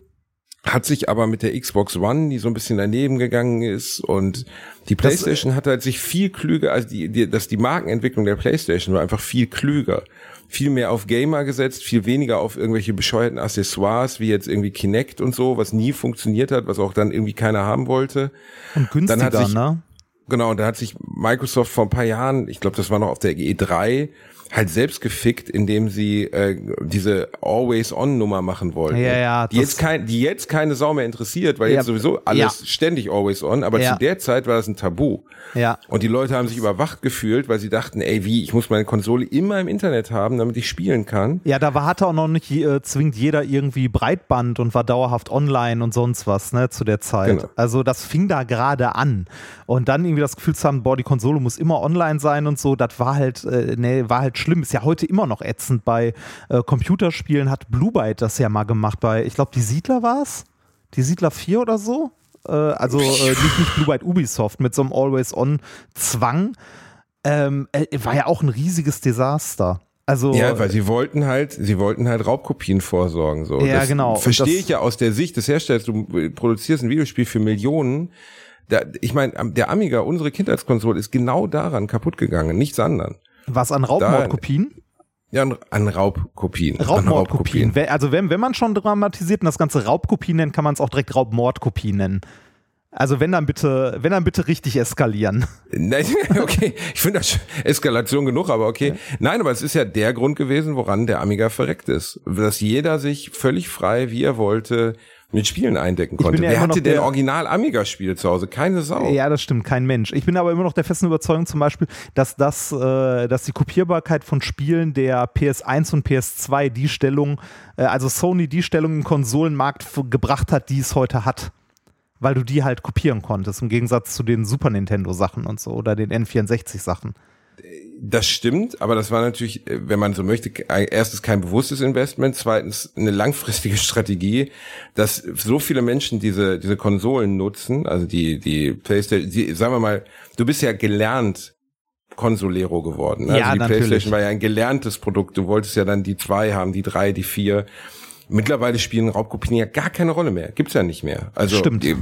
hat sich aber mit der Xbox One, die so ein bisschen daneben gegangen ist und die PlayStation hat halt sich viel klüger, also die, die, dass die Markenentwicklung der PlayStation war einfach viel klüger. Viel mehr auf Gamer gesetzt, viel weniger auf irgendwelche bescheuerten Accessoires, wie jetzt irgendwie Kinect und so, was nie funktioniert hat, was auch dann irgendwie keiner haben wollte. Und günstiger, Dann hat sich- ne? Genau, und da hat sich Microsoft vor ein paar Jahren, ich glaube, das war noch auf der E3, halt selbst gefickt, indem sie äh, diese Always-On-Nummer machen wollten. Ja, ja, die jetzt, kein, die jetzt keine Sau mehr interessiert, weil Ja, jetzt sowieso alles ständig Always-On, aber Ja. zu der Zeit war das ein Tabu. Ja. Und die Leute haben sich überwacht gefühlt, weil sie dachten, ey, wie, ich muss meine Konsole immer im Internet haben, damit ich spielen kann. Ja, da war, hatte auch noch nicht äh, zwingend jeder irgendwie Breitband und war dauerhaft online und sonst was, ne, zu der Zeit. Genau. Also das fing da gerade an. Und dann irgendwie das Gefühl zu haben, boah, die Konsole muss immer online sein und so, das war halt, äh, nee, war halt schlimm. Ist ja heute immer noch ätzend. Bei äh, Computerspielen hat Blue Byte das ja mal gemacht. Bei, ich glaube, die Siedler war es? Die Siedler 4 oder so? Äh, also äh, nicht, nicht Blue Byte Ubisoft mit so einem Always-On-Zwang. Ähm, äh, war ja auch ein riesiges Desaster. Also, Ja, weil sie wollten halt, sie wollten halt Raubkopien vorsorgen. So. Ja, das genau. Verstehe ich ja aus der Sicht des Herstellers. Du produzierst ein Videospiel für Millionen. Da, ich meine, der Amiga, unsere Kindheitskonsole, ist genau daran kaputt gegangen, nichts anderem. Was an Raubmordkopien? Ja, an, Raubkopien. Raubmordkopien. Wer- Also wenn, wenn man schon dramatisiert und das Ganze Raubkopie nennt, kann man es auch direkt Raubmordkopie nennen. Also wenn dann bitte, wenn dann bitte richtig eskalieren. Nein, okay, ich finde das Eskalation genug, aber okay. Nein, aber es ist ja der Grund gewesen, woran der Amiga verreckt ist. Dass jeder sich völlig frei, wie er wollte, mit Spielen eindecken konnte. ja Wer hatte denn der- Original Amiga-Spiele zu Hause? Keine Sau. Ja, das stimmt, kein Mensch. Ich bin aber immer noch der festen Überzeugung zum Beispiel, dass das, äh, dass die Kopierbarkeit von Spielen der PS1 und PS2 die Stellung, äh, also Sony die Stellung im Konsolenmarkt gebracht hat, die es heute hat. Weil du die halt kopieren konntest, im Gegensatz zu den Super Nintendo Sachen und so oder den N64 Sachen. Das stimmt, aber das war natürlich, äh, wenn man so möchte, ke- erstens kein bewusstes Investment, zweitens eine langfristige Strategie, dass so viele Menschen diese, diese Konsolen nutzen, also die, die Playstation, die, sagen wir mal, du bist ja gelernt Konsolero geworden. Ne? Ja, also die natürlich. Playstation war ja ein gelerntes Produkt. Du wolltest ja dann die zwei haben, die drei, die vier. Mittlerweile spielen Raubkopien ja gar keine Rolle mehr. Gibt's ja nicht mehr. Also, Stimmt. äh,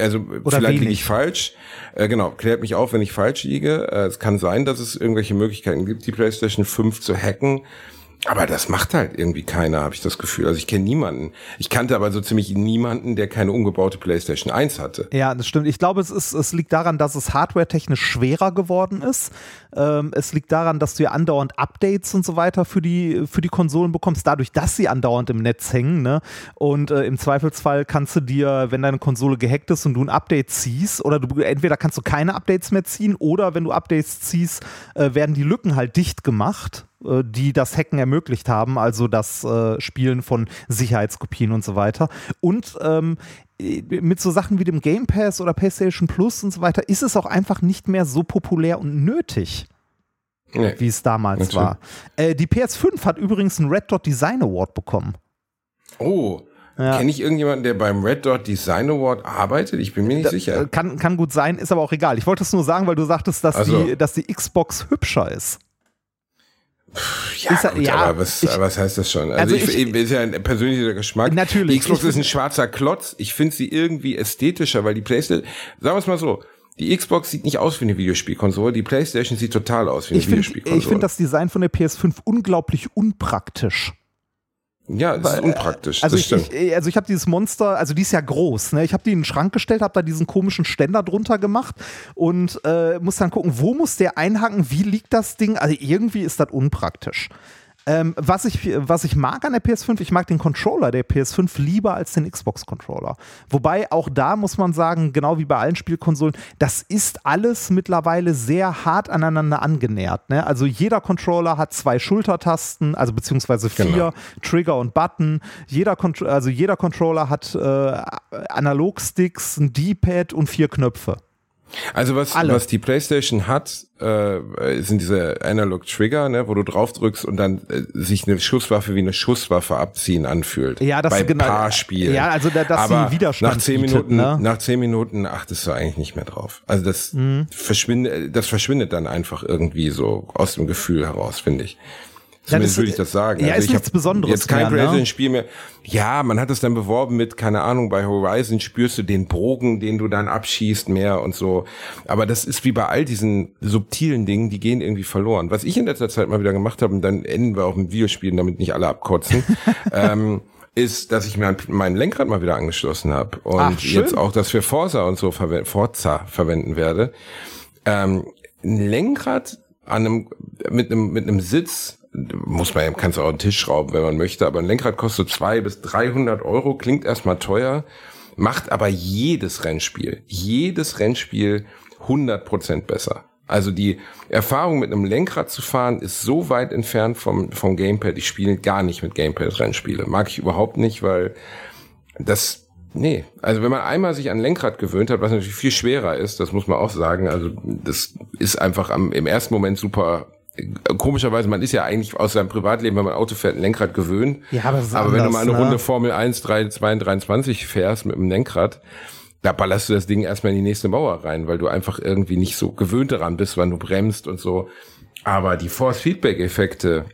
Also Oder vielleicht liege ich falsch. Äh, genau, klärt mich auf, wenn ich falsch liege. Äh, es kann sein, dass es irgendwelche Möglichkeiten gibt, die PlayStation 5 zu hacken. Aber das macht halt irgendwie keiner, habe ich das Gefühl. Also ich kenne niemanden. Ich kannte aber so ziemlich niemanden, der keine umgebaute PlayStation 1 hatte. Ja, das stimmt. Ich glaube, es, ist, es liegt daran, dass es hardware-technisch schwerer geworden ist. Ähm, es liegt daran, dass du ja andauernd Updates und so weiter für die, für die Konsolen bekommst, dadurch, dass sie andauernd im Netz hängen. Ne? Und äh, im Zweifelsfall kannst du dir, wenn deine Konsole gehackt ist und du ein Update ziehst, oder du entweder kannst du keine Updates mehr ziehen, oder wenn du Updates ziehst, äh, werden die Lücken halt dicht gemacht die das Hacken ermöglicht haben, also das äh, Spielen von Sicherheitskopien und so weiter. Und ähm, mit so Sachen wie dem Game Pass oder PlayStation Plus und so weiter ist es auch einfach nicht mehr so populär und nötig. Nee, wie es damals natürlich. war. Äh, die PS5 hat übrigens einen Red Dot Design Award bekommen. Oh, ja. Kenne ich irgendjemanden, der beim Red Dot Design Award arbeitet? Ich bin mir nicht da, sicher. Kann, kann gut sein, ist aber auch egal. Ich wollte es nur sagen, weil du sagtest, dass, also. die, dass die Xbox hübscher ist. Ja, ist, gut, ja aber was, ich, was heißt das schon? Also, also ich, ich, ist ja ein persönlicher Geschmack. Natürlich. Die Xbox ist ein schwarzer Klotz. Ich finde sie irgendwie ästhetischer, weil die PlayStation, sagen wir es mal so, die Xbox sieht nicht aus wie eine Videospielkonsole, die PlayStation sieht total aus wie eine ich Videospielkonsole. ich finde das Design von der PS5 unglaublich unpraktisch. Ja, das ist äh, unpraktisch. Also das ich, ich, also ich habe dieses Monster, also die ist ja groß. Ne? Ich habe die in den Schrank gestellt, habe da diesen komischen Ständer drunter gemacht und äh, muss dann gucken, wo muss der einhaken, wie liegt das Ding. Also irgendwie ist das unpraktisch. Ähm, was, ich, was ich mag an der PS5, ich mag den Controller der PS5 lieber als den Xbox-Controller. Wobei auch da muss man sagen, genau wie bei allen Spielkonsolen, das ist alles mittlerweile sehr hart aneinander angenähert. Ne? Also jeder Controller hat zwei Schultertasten, also beziehungsweise vier genau. Trigger und Button. Jeder, also jeder Controller hat äh, Analogsticks, ein D-Pad und vier Knöpfe. Also was, was die PlayStation hat, äh, sind diese Analog Trigger, ne, wo du drauf drückst und dann äh, sich eine Schusswaffe wie eine Schusswaffe abziehen anfühlt. Ja, das bei genau. Paarspielen. Ja, also da, dass Aber sie Widerstand nach zehn bietet, Minuten, ne? nach zehn Minuten achtest du eigentlich nicht mehr drauf. Also das mhm. verschwindet, das verschwindet dann einfach irgendwie so aus dem Gefühl heraus, finde ich. Zumindest würde ich das sagen. Ja, also ist nichts Besonderes. Jetzt kein ne? mehr. Ja, man hat es dann beworben mit, keine Ahnung, bei Horizon spürst du den Bogen, den du dann abschießt mehr und so. Aber das ist wie bei all diesen subtilen Dingen, die gehen irgendwie verloren. Was ich in letzter Zeit mal wieder gemacht habe, und dann enden wir auch mit Videospielen, damit nicht alle abkotzen, ähm, ist, dass ich mir mein Lenkrad mal wieder angeschlossen habe und Ach, jetzt auch das für Forza und so verwenden, Forza verwenden werde. Ähm, ein Lenkrad an einem, mit einem, mit einem Sitz, muss man, kannst du auch einen Tisch schrauben, wenn man möchte, aber ein Lenkrad kostet zwei bis 300 Euro, klingt erstmal teuer, macht aber jedes Rennspiel, jedes Rennspiel 100 Prozent besser. Also die Erfahrung mit einem Lenkrad zu fahren ist so weit entfernt vom, vom Gamepad. Ich spiele gar nicht mit Gamepad Rennspiele. Mag ich überhaupt nicht, weil das, nee. Also wenn man einmal sich an Lenkrad gewöhnt hat, was natürlich viel schwerer ist, das muss man auch sagen. Also das ist einfach am, im ersten Moment super komischerweise, man ist ja eigentlich aus seinem Privatleben, wenn man Auto fährt, ein Lenkrad gewöhnt. Ja, aber, aber anders, wenn du mal eine ne? Runde Formel 1, 3, 2, 23 fährst mit einem Lenkrad, da ballerst du das Ding erstmal in die nächste Mauer rein, weil du einfach irgendwie nicht so gewöhnt daran bist, wann du bremst und so. Aber die Force-Feedback-Effekte,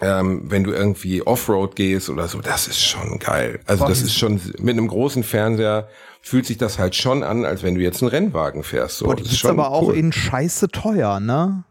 ähm, wenn du irgendwie Offroad gehst oder so, das ist schon geil. Also das ist schon mit einem großen Fernseher fühlt sich das halt schon an, als wenn du jetzt einen Rennwagen fährst. So. Boah, die ist schon aber cool. auch in scheiße teuer, ne?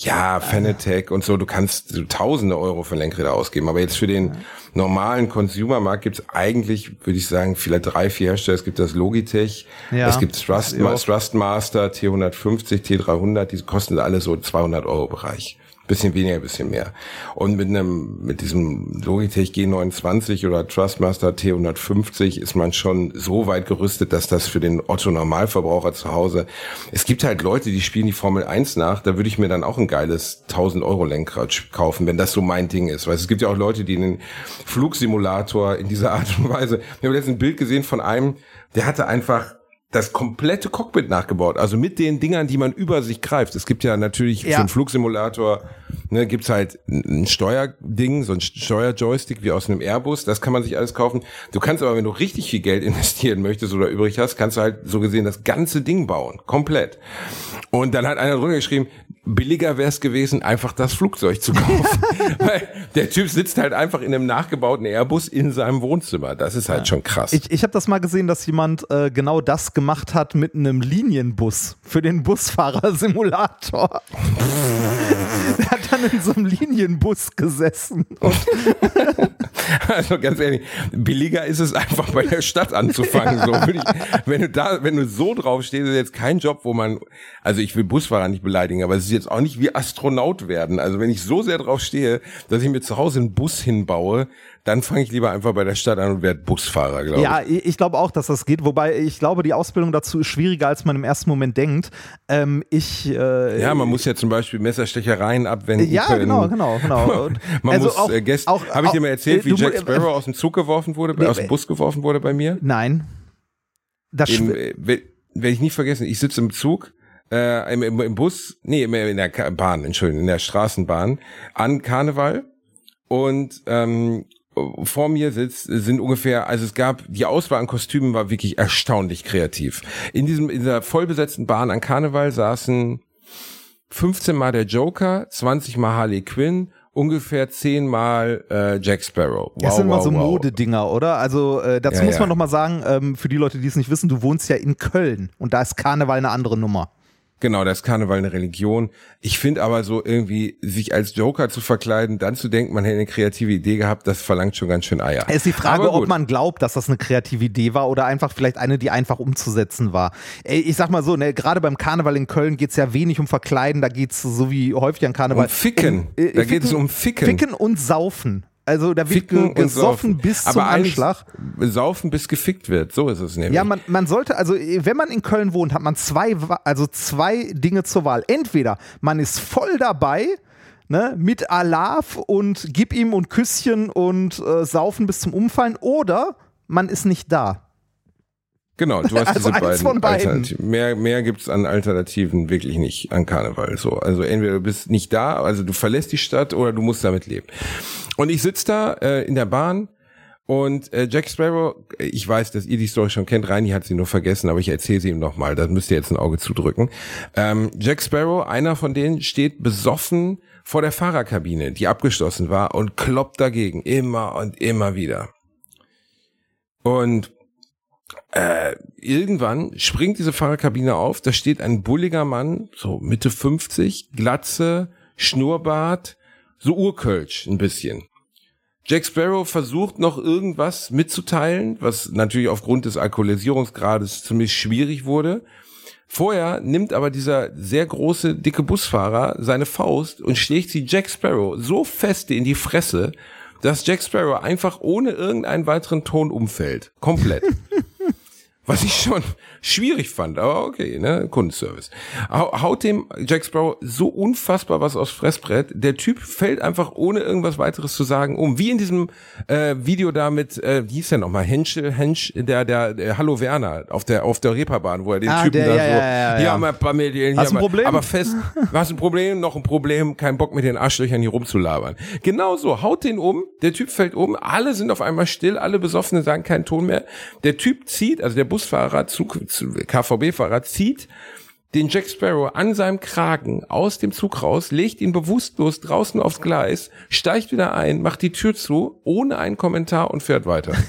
Ja, Fanatec und so, du kannst so tausende Euro für Lenkräder ausgeben. Aber jetzt für den normalen Consumermarkt gibt's eigentlich, würde ich sagen, vielleicht drei, vier Hersteller. Es gibt das Logitech, Ja, es gibt Thrust, ja. Thrustmaster, T150, T300, die kosten alle so 200 Euro Bereich. Bisschen weniger, bisschen mehr. Und mit einem, mit diesem Logitech G29 oder Trustmaster T150 ist man schon so weit gerüstet, dass das für den Otto Normalverbraucher zu Hause, es gibt halt Leute, die spielen die Formel 1 nach, da würde ich mir dann auch ein geiles 1000 Euro Lenkrad kaufen, wenn das so mein Ding ist. Weil es gibt ja auch Leute, die einen Flugsimulator in dieser Art und Weise, wir haben jetzt ein Bild gesehen von einem, der hatte einfach das komplette Cockpit nachgebaut, also mit den Dingern, die man über sich greift. Es gibt ja natürlich Ja. für einen Flugsimulator, ne, gibt's halt ein Steuerding, so ein Steuerjoystick wie aus einem Airbus, das kann man sich alles kaufen. Du kannst aber, wenn du richtig viel Geld investieren möchtest oder übrig hast, kannst du halt so gesehen das ganze Ding bauen, komplett. Und dann hat einer drunter geschrieben, billiger wäre es gewesen, einfach das Flugzeug zu kaufen. Weil der Typ sitzt halt einfach in einem nachgebauten Airbus in seinem Wohnzimmer. Das ist halt schon krass. Ich, ich habe das mal gesehen, dass jemand äh, genau das gemacht hat mit einem Linienbus für den Busfahrersimulator. Der hat dann in so einem Linienbus gesessen. Also ganz ehrlich, billiger ist es einfach bei der Stadt anzufangen. So, ich, wenn du da, wenn du so drauf stehst, ist jetzt kein Job, wo man, also ich will Busfahrer nicht beleidigen, aber es ist jetzt auch nicht wie Astronaut werden. Also wenn ich so sehr drauf stehe, dass ich mir zu Hause einen Bus hinbaue, dann fange ich lieber einfach bei der Stadt an und werde Busfahrer, glaube ja, ich, ich glaube auch, dass das geht. Wobei ich glaube, die Ausbildung dazu ist schwieriger, als man im ersten Moment denkt. Ähm, ich, äh, Ja, man muss ja zum Beispiel Messerstechereien abwenden Ja, können. genau, genau, genau. Man also muss auch- äh, auch- habe ich dir mal erzählt, äh, wie Jack äh, Sparrow aus dem Zug geworfen wurde, Nee, aus dem äh, Bus geworfen wurde bei mir? Nein. Das äh, Werde ich nie vergessen. Ich sitze im Zug, äh, im, im, im Bus, nee, in der Bahn, Entschuldigung, in der Straßenbahn an Karneval und ähm, vor mir sitzt, sind ungefähr, also es gab, die Auswahl an Kostümen war wirklich erstaunlich kreativ. In diesem, in dieser vollbesetzten Bahn an Karneval saßen 15 Mal der Joker, 20 Mal Harley Quinn, ungefähr 10 Mal äh, Jack Sparrow. Das sind immer so wow. Modedinger, oder? Also äh, dazu Ja, muss ja. man noch mal sagen, ähm, für die Leute, die es nicht wissen, du wohnst ja in Köln und da ist Karneval eine andere Nummer. Genau, da ist Karneval eine Religion. Ich finde aber so irgendwie, sich als Joker zu verkleiden, dann zu denken, man hätte eine kreative Idee gehabt, das verlangt schon ganz schön Eier. Es ist die Frage, ob man glaubt, dass das eine kreative Idee war oder einfach vielleicht eine, die einfach umzusetzen war. Ich sag mal so, ne, gerade beim Karneval in Köln geht's ja wenig um Verkleiden, da geht's so wie häufig an Karneval. Um Ficken. äh, Da geht es um Ficken. Ficken und Saufen. Also da wird ge gesoffen bis zum aber Anschlag. Saufen bis gefickt wird, so ist es nämlich. Ja, man, man sollte, also wenn man in Köln wohnt, hat man zwei, also zwei Dinge zur Wahl. Entweder man ist voll dabei, ne, mit Alarv und gib ihm und Küsschen und äh, Saufen bis zum Umfallen, oder man ist nicht da. Genau, du hast Also diese beiden. Alternativen. Mehr, mehr gibt's an Alternativen wirklich nicht an Karneval. So, also entweder du bist nicht da, also du verlässt die Stadt oder du musst damit leben. Und ich sitz da äh, in der Bahn und äh, Jack Sparrow, äh, ich weiß, dass ihr die Story schon kennt, Reini hat sie nur vergessen, aber ich erzähle sie ihm nochmal, da müsst ihr jetzt ein Auge zudrücken. Ähm, Jack Sparrow, einer von denen, steht besoffen vor der Fahrerkabine, die abgeschlossen war und kloppt dagegen, immer und immer wieder. Und äh, irgendwann springt diese Fahrerkabine auf, da steht ein bulliger Mann, so Mitte 50, Glatze, Schnurrbart, so Urkölsch ein bisschen. Jack Sparrow versucht noch irgendwas mitzuteilen, was natürlich aufgrund des Alkoholisierungsgrades ziemlich schwierig wurde. Vorher nimmt aber dieser sehr große, dicke Busfahrer seine Faust und schlägt sie Jack Sparrow so feste in die Fresse, dass Jack Sparrow einfach ohne irgendeinen weiteren Ton umfällt. Komplett. Was ich schon schwierig fand, aber okay, ne, Kundenservice. Hau- Haut dem Jack Sparrow so unfassbar was aufs Fressbrett. Der Typ fällt einfach ohne irgendwas weiteres zu sagen um. Wie in diesem äh, Video da mit, äh, wie hieß der nochmal, Hensch, Hensch, der, der, der Hallo Werner auf der, auf der Reeperbahn, wo er den Ah, Typen der, da ja, so, ja, ja, hier ja. haben wir ein paar Medien, Hast hier ein haben wir- Problem? aber fest, hast ein Problem, noch ein Problem, kein Bock mit den Arschlöchern hier rumzulabern. Genau so, haut den um, der Typ fällt um, alle sind auf einmal still, alle Besoffene sagen keinen Ton mehr. Der Typ zieht, also der Busfahrer, Zug, KVB-Fahrer zieht den Jack Sparrow an seinem Kragen aus dem Zug raus, legt ihn bewusstlos draußen aufs Gleis, steigt wieder ein, macht die Tür zu, ohne einen Kommentar und fährt weiter.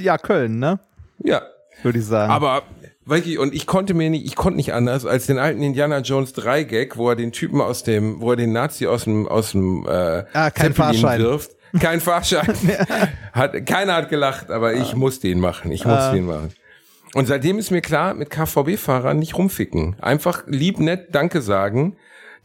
Ja, Köln, ne? ja, Würde ich sagen. aber wirklich, und ich konnte mir nicht, ich konnte nicht anders als den alten Indiana Jones 3 Gag, wo er den Typen aus dem, wo er den Nazi aus dem, aus dem äh, Ah, kein Zeppelin Fahrschein. wirft. Kein Fahrschein. hat, keiner hat gelacht, aber ich musste ihn machen. Ich musste ihn machen. Und seitdem ist mir klar, mit KVB-Fahrern nicht rumficken. Einfach lieb, nett, Danke sagen.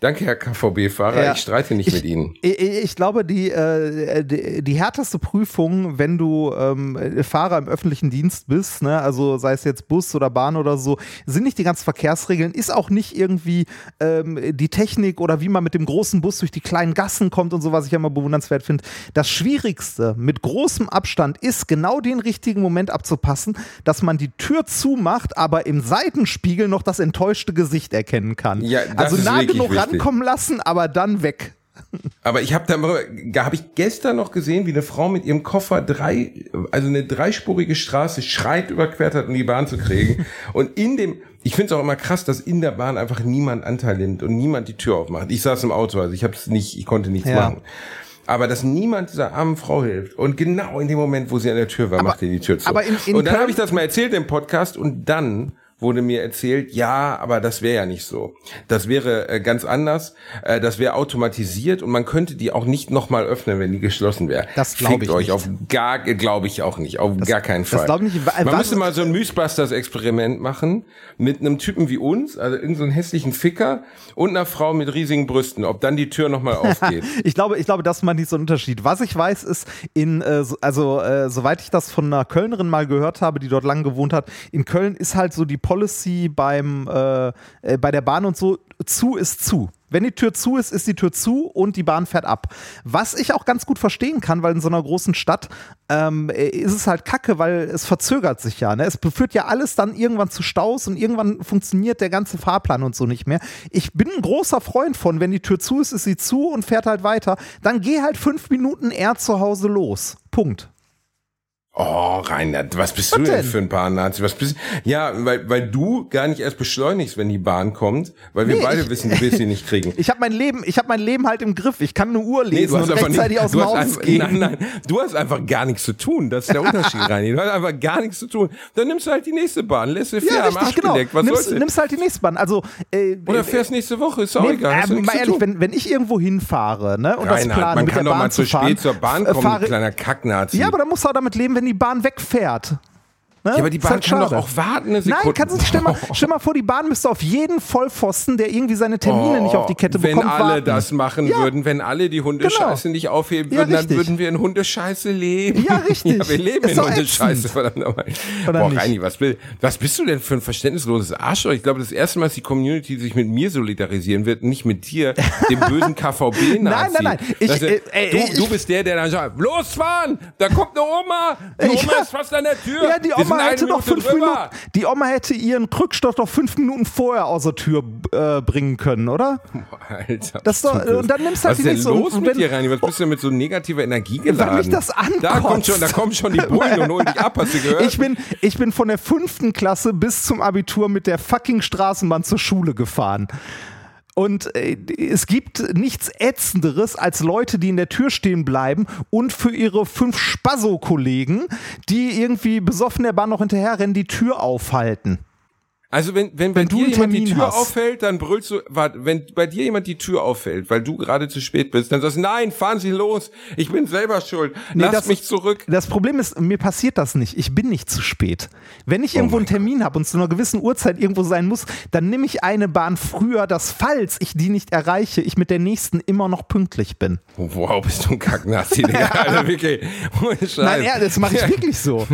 Danke, Herr KVB-Fahrer. Ja. Ich streite nicht mit Ihnen. Ich, ich glaube, die, äh, die, die härteste Prüfung, wenn du ähm, Fahrer im öffentlichen Dienst bist, ne, also sei es jetzt Bus oder Bahn oder so, sind nicht die ganzen Verkehrsregeln, ist auch nicht irgendwie ähm, die Technik oder wie man mit dem großen Bus durch die kleinen Gassen kommt und so, was ich ja immer bewundernswert finde. Das Schwierigste mit großem Abstand ist, genau den richtigen Moment abzupassen, dass man die Tür zumacht, aber im Seitenspiegel noch das enttäuschte Gesicht erkennen kann. Ja, also nah genug wichtig. Rankommen lassen, aber dann weg. Aber ich habe da habe ich gestern noch gesehen, wie eine Frau mit ihrem Koffer drei, also eine dreispurige Straße schreit überquert hat, um die Bahn zu kriegen. Und in dem, ich finde es auch immer krass, dass in der Bahn einfach niemand Anteil nimmt und niemand die Tür aufmacht. Ich saß im Auto, also ich habe es nicht, ich konnte nichts Ja. machen. Aber dass niemand dieser armen Frau hilft. Und genau in dem Moment, wo sie an der Tür war, macht er die Tür zu. aber in- in und dann habe ich das mal erzählt im Podcast und dann wurde mir erzählt, ja, aber das wäre ja nicht so. Das wäre äh, ganz anders. Äh, das wäre automatisiert und man könnte die auch nicht nochmal öffnen, wenn die geschlossen wäre. Das glaub Fickt ich euch nicht. auf gar, glaube ich auch nicht, auf gar keinen Fall. das glaub ich nicht. Wa- Man was- müsste mal so ein Mythbusters-Experiment machen mit einem Typen wie uns, also irgendeinen so einen hässlichen Ficker und einer Frau mit riesigen Brüsten, ob dann die Tür nochmal aufgeht. Ich glaube, ich glaube, das ist mal nicht so ein Unterschied. Was ich weiß, ist in, äh, so- also äh, soweit ich das von einer Kölnerin mal gehört habe, die dort lang gewohnt hat, in Köln ist halt so die Policy beim äh, äh, bei der Bahn und so, zu ist zu. Wenn die Tür zu ist, ist die Tür zu und die Bahn fährt ab. Was ich auch ganz gut verstehen kann, weil in so einer großen Stadt ähm, äh, ist es halt kacke, weil es verzögert sich ja. Ne? Es führt ja alles dann irgendwann zu Staus und irgendwann funktioniert der ganze Fahrplan und so nicht mehr. Ich bin ein großer Freund von, wenn die Tür zu ist, ist sie zu und fährt halt weiter. Dann geh halt fünf Minuten eher zu Hause los. Punkt. Reinhard, was bist Was du denn, denn? für ein Bahn-Nazi? Was bist Ja, weil, weil du gar nicht erst beschleunigst, wenn die Bahn kommt, weil wir Nee, beide ich- wissen, du willst sie nicht kriegen. Ich habe mein Leben, ich habe mein Leben halt im Griff. Ich kann eine Uhr lesen und rechtzeitig aus du dem Haus gehen. Nein, nein, du hast einfach gar nichts zu tun. Das ist der Unterschied, Reini. Du hast einfach gar nichts zu tun. Dann nimmst du halt die nächste Bahn, lässt dir fair Ja, am Arsch genau. bedeckt. Was nimmst, nimmst halt die nächste Bahn. Also, äh, Oder äh, fährst nächste Woche, ist auch Nee, egal. Äh, mal ehrlich, wenn, wenn ich irgendwo hinfahre ne, und das Reinhard, plane, man mit kann der doch Bahn mal zu fahren, spät zur Bahn äh, kommen, kleiner Kacknazi. Ja, aber dann musst du auch damit leben, wenn die Bahn wegfährt. Ne? Ja, aber die Ist Bahn halt kann doch auch warten eine Sekunde. Nein, kannst du nicht. Stell mal, stell mal vor, die Bahn müsste auf jeden Vollpfosten, der irgendwie seine Termine nicht auf die Kette Oh, wenn bekommt, alle warten. das machen Ja. würden, wenn alle die Hundescheiße nicht aufheben Ja, würden, dann richtig. würden wir in Hundescheiße leben. Ja, richtig. Ja, wir leben in Hundescheiße, verdammt nochmal. Boah, nicht? Reini, was, bist du denn für ein verständnisloses Arschloch? Ich glaube, das erste Mal, dass die Community sich mit mir solidarisieren wird, nicht mit dir, dem bösen KVB-Nazi. Nein, nein, nein. Ich, er- äh, ey, du, ich- du bist der, der dann sagt, losfahren, da kommt eine Oma, die Oma Ja. ist fast an der Tür. Ja, die sind Oma hätte doch fünf drüber. Minuten. Die Oma hätte ihren Krückstock doch fünf Minuten vorher aus der Tür äh, bringen können, oder? Alter. Das ist doch- und dann nimmst du halt Was ist die denn nächste los und mit dir, Reini? Was bist du denn mit so negativer Energie geladen? Weil mich das Da kommt ankotzt. schon, da kommen schon die Bullen und holen dich ab, hast du gehört? Ich bin, ich bin von der fünften Klasse bis zum Abitur mit der fucking Straßenbahn zur Schule gefahren. Und äh, es gibt nichts Ätzenderes als Leute, die in der Tür stehen bleiben und für ihre fünf Spasso-Kollegen, die irgendwie besoffen der Bahn noch hinterherrennen, die Tür aufhalten. Also wenn, wenn bei Wenn du dir jemand die Tür hast. auffällt, dann brüllst du, warte, wenn bei dir jemand die Tür auffällt, weil du gerade zu spät bist, dann sagst du, nein, fahren Sie los, ich bin selber schuld, Nee, lass das- mich zurück. Das Problem ist, mir passiert das nicht. Ich bin nicht zu spät. Wenn ich irgendwo Oh mein einen Termin habe und zu einer gewissen Uhrzeit irgendwo sein muss, dann nehme ich eine Bahn früher, dass falls ich die nicht erreiche, ich mit der nächsten immer noch pünktlich bin. Wow, bist du ein Kacknazi, Digga. Alter, wirklich. Scheiß. Nein, ja, das mache ich wirklich so.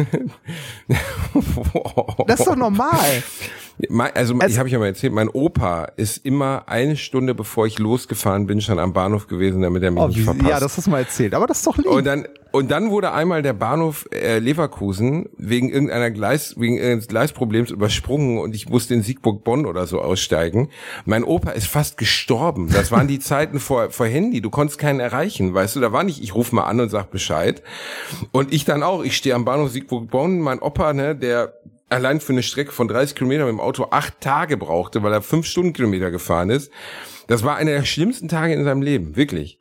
Das ist doch normal. Also, Es- ich habe ich ja mal erzählt, mein Opa ist immer eine Stunde bevor ich losgefahren bin, schon am Bahnhof gewesen, damit er mich Oh, nicht verpasst. ja, das hast du mal erzählt. Aber das ist doch lieb. Und dann, und dann wurde einmal der Bahnhof äh, Leverkusen wegen irgendeiner Gleis, wegen irgendeines Gleisproblems übersprungen und ich musste in Siegburg-Bonn oder so aussteigen. Mein Opa ist fast gestorben. Das waren die Zeiten vor, vor Handy. Du konntest keinen erreichen, weißt du? Da war nicht, ich rufe mal an und sag Bescheid. Und ich dann auch. Ich stehe am Bahnhof Siegburg-Bonn. Mein Opa, ne, der allein für eine Strecke von 30 Kilometern mit dem Auto acht Tage brauchte, weil er fünf Stundenkilometer gefahren ist. Das war einer der schlimmsten Tage in seinem Leben, wirklich.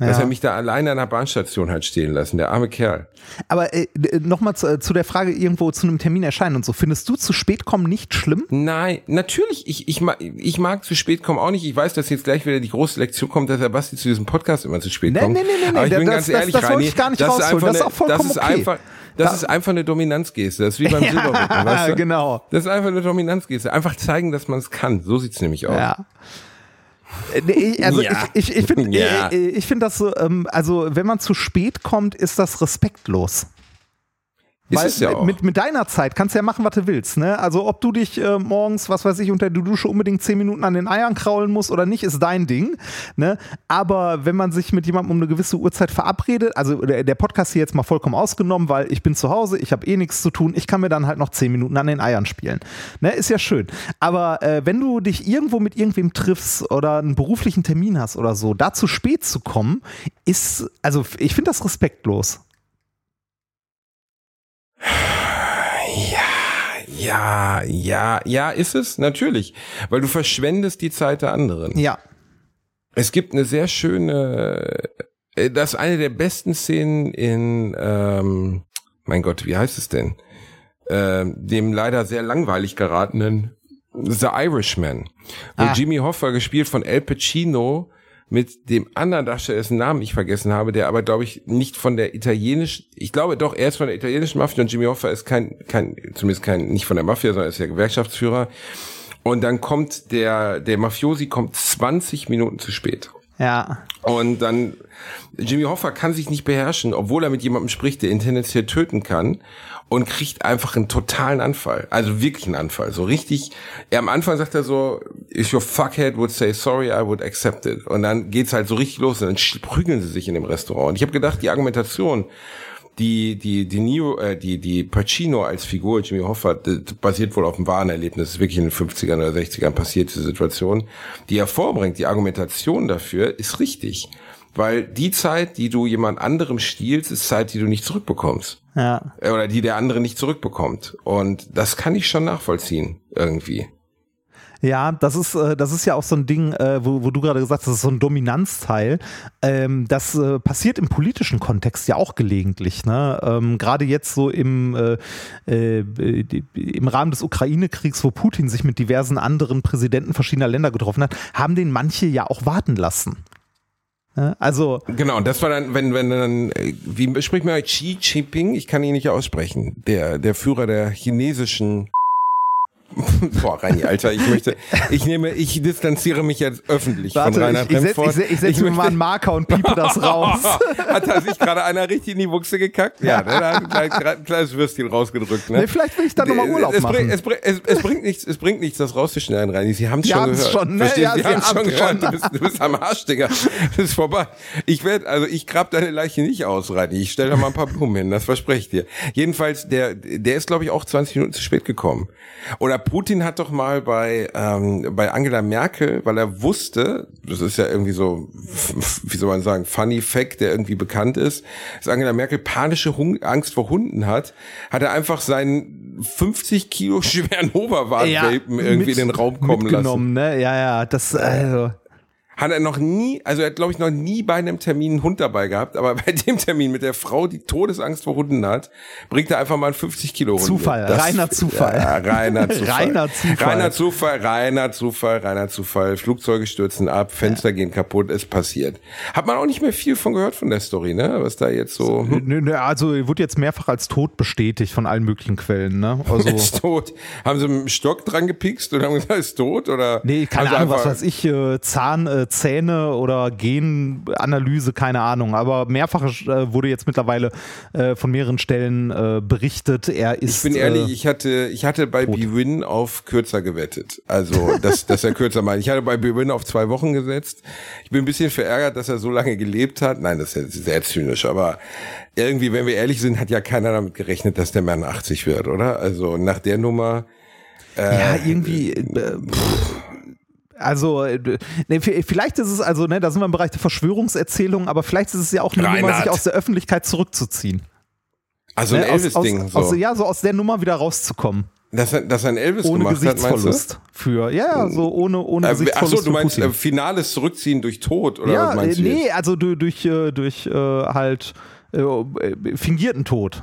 Dass Ja. er mich da alleine an der Bahnstation hat stehen lassen, der arme Kerl. Aber äh, nochmal zu, äh, zu der Frage, irgendwo zu einem Termin erscheinen und so. Findest du zu spät kommen nicht schlimm? Nein, natürlich, ich, ich, mag, ich mag zu spät kommen auch nicht. Ich weiß, dass jetzt gleich wieder die große Lektion kommt, dass der Basti zu diesem Podcast immer zu spät Nee, kommt. nee, nee, nee, Aber ich nee, bin das- ganz das- ehrlich, das wollte Reini, ich gar nicht das ist rausholen. einfach Das ist auch vollkommen das ist okay. einfach, das Da- ist einfach eine Dominanzgeste. Das ist wie beim Silberrücken, weißt du? genau. Das ist einfach eine Dominanzgeste. Einfach zeigen, dass man es kann. So sieht's nämlich aus. Ja. Äh, nee, ich- Also Ja. ich, ich, ich finde Ja. äh, ich find das so, ähm, also wenn man zu spät kommt, ist das respektlos. Ist es ja auch. Mit, mit deiner Zeit kannst du ja machen, was du willst. Ne? Also ob du dich äh, morgens, was weiß ich, unter der Dusche unbedingt zehn Minuten an den Eiern kraulen musst oder nicht, ist dein Ding. Ne? Aber wenn man sich mit jemandem um eine gewisse Uhrzeit verabredet, also der, der Podcast hier jetzt mal vollkommen ausgenommen, weil ich bin zu Hause, ich habe eh nichts zu tun, ich kann mir dann halt noch zehn Minuten an den Eiern spielen. Ne? Ist ja schön. Aber äh, wenn du dich irgendwo mit irgendwem triffst oder einen beruflichen Termin hast oder so, da zu spät zu kommen, ist, also ich finde das respektlos. Ja, ja, ja, ist es, natürlich. Weil du verschwendest die Zeit der anderen. Ja. Es gibt eine sehr schöne, äh, das ist eine der besten Szenen in, ähm, mein Gott, wie heißt es denn? äh, dem leider sehr langweilig geratenen The Irishman, wo Ah. Jimmy Hoffa gespielt von Al Pacino mit dem anderen Darsteller, dessen Namen ich vergessen habe, der aber, glaube ich, nicht von der italienischen, ich glaube doch, er ist von der italienischen Mafia und Jimmy Hoffa ist kein, kein, zumindest kein, nicht von der Mafia, sondern ist ja Gewerkschaftsführer. Und dann kommt der, der Mafiosi kommt 20 Minuten zu spät. Ja. Und dann, Jimmy Hoffa kann sich nicht beherrschen, obwohl er mit jemandem spricht, der ihn tendenziell töten kann und kriegt einfach einen totalen Anfall. Also wirklich einen Anfall. So richtig, er am Anfang sagt er so, if your fuckhead would say sorry, I would accept it. Und dann geht's halt so richtig los und dann prügeln sie sich in dem Restaurant. Und ich habe gedacht, die Argumentation, die die die Neo äh, die die Pacino als Figur Jimmy Hoffa basiert wohl auf einem wahren Erlebnis ist wirklich in den 50ern oder 60ern passiert diese Situation die er vorbringt die Argumentation dafür ist richtig weil die Zeit die du jemand anderem stiehlst ist Zeit die du nicht zurückbekommst Ja. Äh, oder die der andere nicht zurückbekommt und das kann ich schon nachvollziehen irgendwie Ja, das ist, äh, das ist ja auch so ein Ding, äh, wo, wo du gerade gesagt hast, das ist so ein Dominanzteil. Ähm, das passiert im politischen Kontext ja auch gelegentlich. Ne? Ähm, gerade jetzt so im, im Rahmen des Ukraine-Kriegs, wo Putin sich mit diversen anderen Präsidenten verschiedener Länder getroffen hat, haben den manche ja auch warten lassen. Ne? Also, Genau, das war dann, wenn, wenn dann, wie spricht man Xi Jinping? Ich kann ihn nicht aussprechen. Der, der Führer der chinesischen. Boah, Reini, Alter, ich möchte, ich nehme, ich distanziere mich jetzt öffentlich von warte, Rainer ich, ich setze Bremford. ich, ich setz mir mal einen Marker und piepe das raus. Hat da sich gerade einer richtig in die Buchse gekackt? Ja, ne, da hat ein kleines, ein kleines Würstchen rausgedrückt. Ne? Nee, vielleicht will ich da nochmal Urlaub es machen. Bringt, es, bringt, es, es, bringt nichts, es bringt nichts, das rauszuschneiden, Reini. Sie haben es schon gehört. schon, ne? Verstehen Ja, Sie, Sie haben es schon gehört. Du bist, du bist am Arsch, Digga. Das ist vorbei. Ich werde, also ich grab deine Leiche nicht aus, Reini. Ich stelle da mal ein paar Blumen hin, das verspreche ich dir. Jedenfalls, der, der ist, glaube ich, auch 20 Minuten zu spät gekommen. Oder Putin hat doch mal bei, ähm, bei Angela Merkel, weil er wusste, das ist ja irgendwie so, wie soll man sagen, funny fact, der irgendwie bekannt ist, dass Angela Merkel panische Hun Angst vor Hunden hat, hat er einfach seinen 50 Kilo schweren Oberwartwelpen irgendwie mit- in den Raum kommen lassen. mitgenommen, ne? Ja, ja, das, also. Hat er noch nie, also er hat glaube ich noch nie bei einem Termin einen Hund dabei gehabt, aber bei dem Termin mit der Frau, die Todesangst vor Hunden hat, bringt er einfach mal einen 50 Kilo Hund. Zufall, mit. reiner Zufall. Ja, reiner Zufall. Reiner Zufall. Reiner Zufall, reiner Zufall, reiner Zufall. Flugzeuge stürzen ab, Fenster gehen kaputt, es passiert. Hat man auch nicht mehr viel von gehört von der Story, ne? Was da jetzt so, hm, Nö, nö, also wurde jetzt mehrfach als tot bestätigt von allen möglichen Quellen, ne? Also. ist tot. Haben sie mit dem Stock dran gepikst und haben gesagt, ist tot? Oder Nee, keine Ahnung, was weiß ich, äh, Zahn, äh, Zähne oder Genanalyse, keine Ahnung. Aber mehrfach äh, wurde jetzt mittlerweile äh, von mehreren Stellen äh, berichtet, er ist. Ich bin ehrlich, äh, ich hatte, ich hatte bei Bwin auf kürzer gewettet. Also, dass, dass er kürzer meint. Ich hatte bei Bwin auf zwei Wochen gesetzt. Ich bin ein bisschen verärgert, dass er so lange gelebt hat. Nein, das ist sehr zynisch, aber irgendwie, wenn wir ehrlich sind, hat ja keiner damit gerechnet, dass der Mann 80 wird, oder? Also, nach der Nummer, ja, irgendwie. Äh, pff, also, äh, ne, vielleicht ist es also, ne, da sind wir im Bereich der Verschwörungserzählungen, aber vielleicht ist es ja auch eine Nummer, Reinhard. sich aus der Öffentlichkeit zurückzuziehen. also ein Ne, aus, Elvis-Ding, so. ja, so aus der Nummer wieder rauszukommen. dass, dass ein Elvis Ohne gemacht hat, meinst du? Gesichtsverlust. Für, ja, ja, so ohne, ohne Äh, Gesichtsverlust. Achso, du meinst äh, finales Zurückziehen durch Tod, oder was ja, meinst äh, du nee, jetzt? also durch, durch, äh, durch äh, halt äh, äh, fingierten Tod.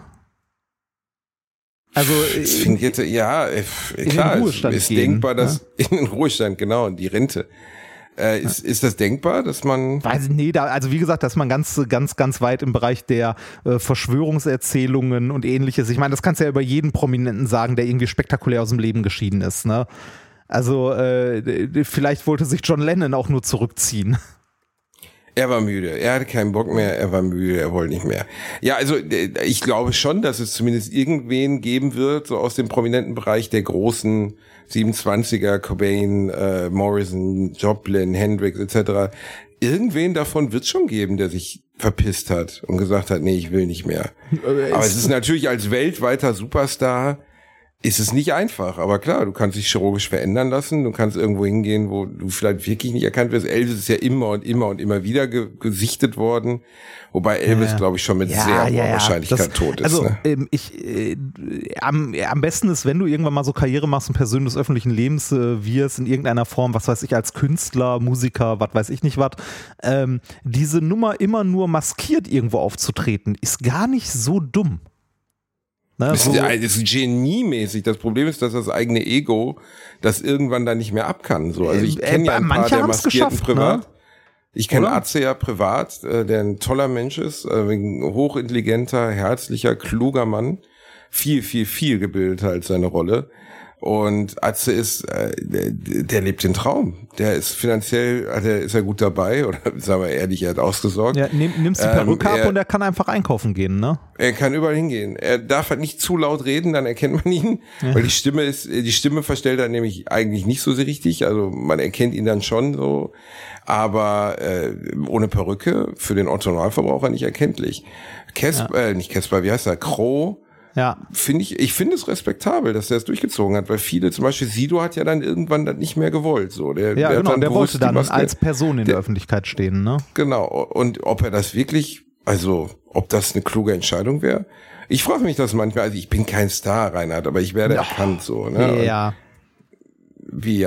Also äh, Das fingierte, ja, äh, klar, Ruhestand es ist gehen, denkbar, dass in den Ruhestand, genau, in die Rente. Äh, ist, ist das denkbar, dass man weiß ich, nee, da, also wie gesagt, da ist man ganz, ganz, ganz weit im Bereich der äh, Verschwörungserzählungen und ähnliches. Ich meine, das kannst du ja über jeden Prominenten sagen, der irgendwie spektakulär aus dem Leben geschieden ist, ne? Also äh, vielleicht wollte sich John Lennon auch nur zurückziehen. Er war müde. Er hatte keinen Bock mehr. Er war müde. Er wollte nicht mehr. Ja, also äh, ich glaube schon, dass es zumindest irgendwen geben wird, so aus dem prominenten Bereich der großen 27er, Cobain, äh, Morrison, Joplin, Hendrix etc. Irgendwen davon wird es schon geben, der sich verpisst hat und gesagt hat, nee, ich will nicht mehr. Aber es ist natürlich als weltweiter Superstar ist es nicht einfach, aber klar, du kannst dich chirurgisch verändern lassen, du kannst irgendwo hingehen, wo du vielleicht wirklich nicht erkannt wirst. Elvis ist ja immer und immer und immer wieder ge gesichtet worden, wobei Elvis, glaube ich, schon mit sehr hoher Wahrscheinlichkeit Das- tot ist. Also ne? ähm, ich äh, am, am besten ist, wenn du irgendwann mal so Karriere machst und Person des öffentlichen Lebens äh, wirst in irgendeiner Form, was weiß ich, als Künstler, Musiker, was weiß ich nicht was, ähm, diese Nummer immer nur maskiert irgendwo aufzutreten, ist gar nicht so dumm. Ne, Das ist, das ist geniemäßig. Das Problem ist, dass das eigene Ego das irgendwann dann nicht mehr ab kann. So, also ich Äh, kenne ja äh, ein paar der Maskierten geschafft, privat. ne? Ich kenne? Atze ja privat, äh, der ein toller Mensch ist, äh, ein hochintelligenter, herzlicher, kluger Mann. Viel, viel, viel gebildeter als seine Rolle. Und Atze ist, äh, der, der lebt den Traum. Der ist finanziell, der ist ja gut dabei, oder sagen wir ehrlich, er hat ausgesorgt. ja, nimm, nimmst die Ähm, Perücke ab er- und er kann einfach einkaufen gehen, ne? Er kann überall hingehen. Er darf halt nicht zu laut reden, dann erkennt man ihn, weil die Stimme ist, die Stimme verstellt er nämlich eigentlich nicht so sehr richtig. Also man erkennt ihn dann schon so, aber äh, ohne Perücke für den Otto Normalverbraucher nicht erkenntlich. Casper, äh, nicht Casper, wie heißt er? Crow. Ja. Finde ich, ich finde es respektabel, dass er es durchgezogen hat, weil viele, zum Beispiel Sido hat ja dann irgendwann das nicht mehr gewollt, so. Der, Ja, der genau. Der wollte dann Maske- als Person in der Der- Öffentlichkeit stehen, ne? Genau. Und ob er das wirklich, also ob das eine kluge Entscheidung wäre? Ich frage mich das manchmal. Also ich bin kein Star, Reinhard, aber ich werde erkannt so. Ne? Ja. Wie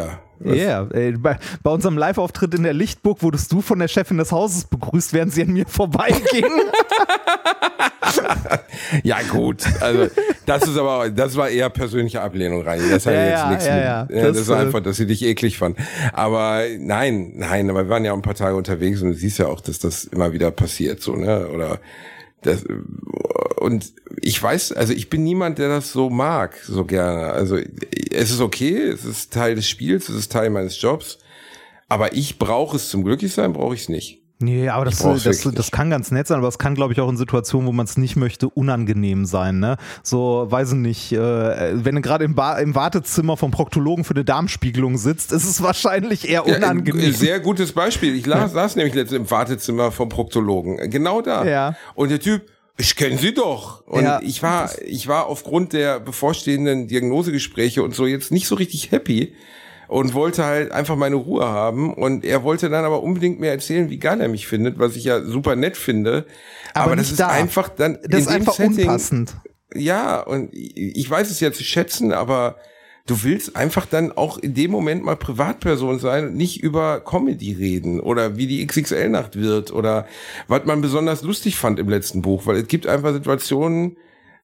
ja. Äh, bei, bei unserem Live-Auftritt in der Lichtburg wurdest du von der Chefin des Hauses begrüßt, während sie an mir vorbeiging. Ja gut, also das ist aber, das war eher persönliche Ablehnung rein. Das hat Ja, jetzt ja, nichts ja, mit, ja. ja, das, Das, war äh, einfach, dass sie dich eklig fand. Aber nein, nein, aber wir waren ja auch ein paar Tage unterwegs und du siehst ja auch, dass das immer wieder passiert, so, ne? Oder das, und ich weiß, also ich bin niemand, der das so mag, so gerne. Also es ist okay, es ist Teil des Spiels, es ist Teil meines Jobs. Aber ich brauche es zum Glücklichsein, brauche ich es nicht. Nee, aber das, das, wirklich das kann ganz nett sein, aber es kann, glaube ich, auch in Situationen, wo man es nicht möchte, unangenehm sein. Ne? So, weiß ich nicht, äh, wenn du gerade im, Ba- im Wartezimmer vom Proktologen für eine Darmspiegelung sitzt, ist es wahrscheinlich eher Ja, unangenehm. ein sehr gutes Beispiel. Ich las, saß nämlich letztens im Wartezimmer vom Proktologen. Genau da. Ja. Und der Typ, ich kenne sie doch. Und Ja. ich war, ich war aufgrund der bevorstehenden Diagnosegespräche und so jetzt nicht so richtig happy und wollte halt einfach meine Ruhe haben. Und er wollte dann aber unbedingt mir erzählen, wie geil er mich findet, was ich ja super nett finde. Aber, das nicht ist da. einfach dann das ist einfach Setting, unpassend. ja, und ich weiß es ja zu schätzen, aber du willst einfach dann auch in dem Moment mal Privatperson sein und nicht über Comedy reden oder wie die XXL-Nacht wird oder was man besonders lustig fand im letzten Buch, weil es gibt einfach Situationen,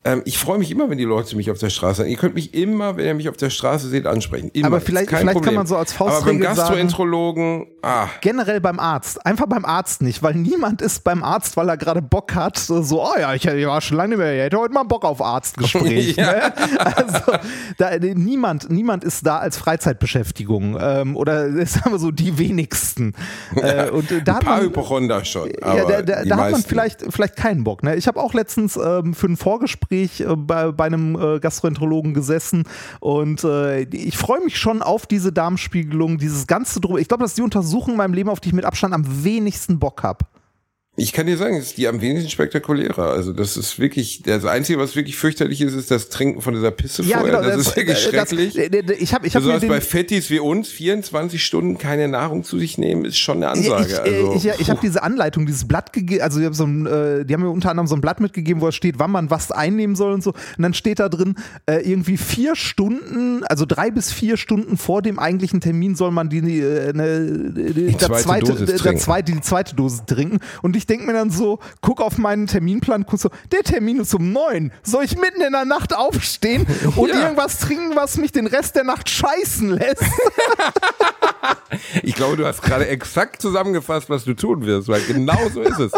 ähm, ich freue mich immer, wenn die Leute mich auf der Straße sehen. Ihr könnt mich immer, wenn ihr mich auf der Straße seht, ansprechen. Immer. Aber vielleicht- vielleicht kann man so als Aber beim Faustregel Gastroenterologen, ah, Generell beim Arzt. Einfach beim Arzt nicht, weil niemand ist beim Arzt, weil er gerade Bock hat, so, oh ja, ich, ich war schon lange nicht mehr, ich hätte heute mal Bock auf Arztgespräch. Ja. ne? Also da, niemand, niemand ist da als Freizeitbeschäftigung ähm, oder sagen wir so die wenigsten. Äh, und äh, da ein hat paar man, Hypochonder schon. Ja, da, da, da hat man vielleicht, vielleicht keinen Bock. Ne? Ich habe auch letztens ähm, für ein Vorgespräch äh, bei, bei einem äh, Gastroenterologen gesessen und äh, ich freue mich schon auf diese Darmspiegelung, dieses ganze Drum. Ich glaube, das ist die Untersuchung in meinem Leben, auf die ich mit Abstand am wenigsten Bock habe. Ich kann dir sagen, es ist die am wenigsten spektakulärer. Also das ist wirklich, das Einzige, was wirklich fürchterlich ist, ist das Trinken von dieser Pisse vorher. das, ist wirklich äh, das- schrecklich. äh, äh, ich habe ich hab Besonders den, bei Fettis wie uns, 24 Stunden keine Nahrung zu sich nehmen, ist schon eine Ansage. ich, also, ich, ich habe puh. diese Anleitung, dieses Blatt gegeben, also die haben, so ein, äh, die haben mir unter anderem so ein Blatt mitgegeben, wo es steht, wann man was einnehmen soll und so. Und dann steht da drin, äh, irgendwie vier Stunden, also drei bis vier Stunden vor dem eigentlichen Termin soll man die, äh, ne, die, der zweite zweite, Dosis der zweite, die zweite Dosis trinken. Und ich denke mir dann so, guck auf meinen Terminplan, guck so, der Termin ist um neun. Soll ich mitten in der Nacht aufstehen und Ja. irgendwas trinken, was mich den Rest der Nacht scheißen lässt? Ich glaube, du hast gerade exakt zusammengefasst, was du tun wirst, weil genau so ist es.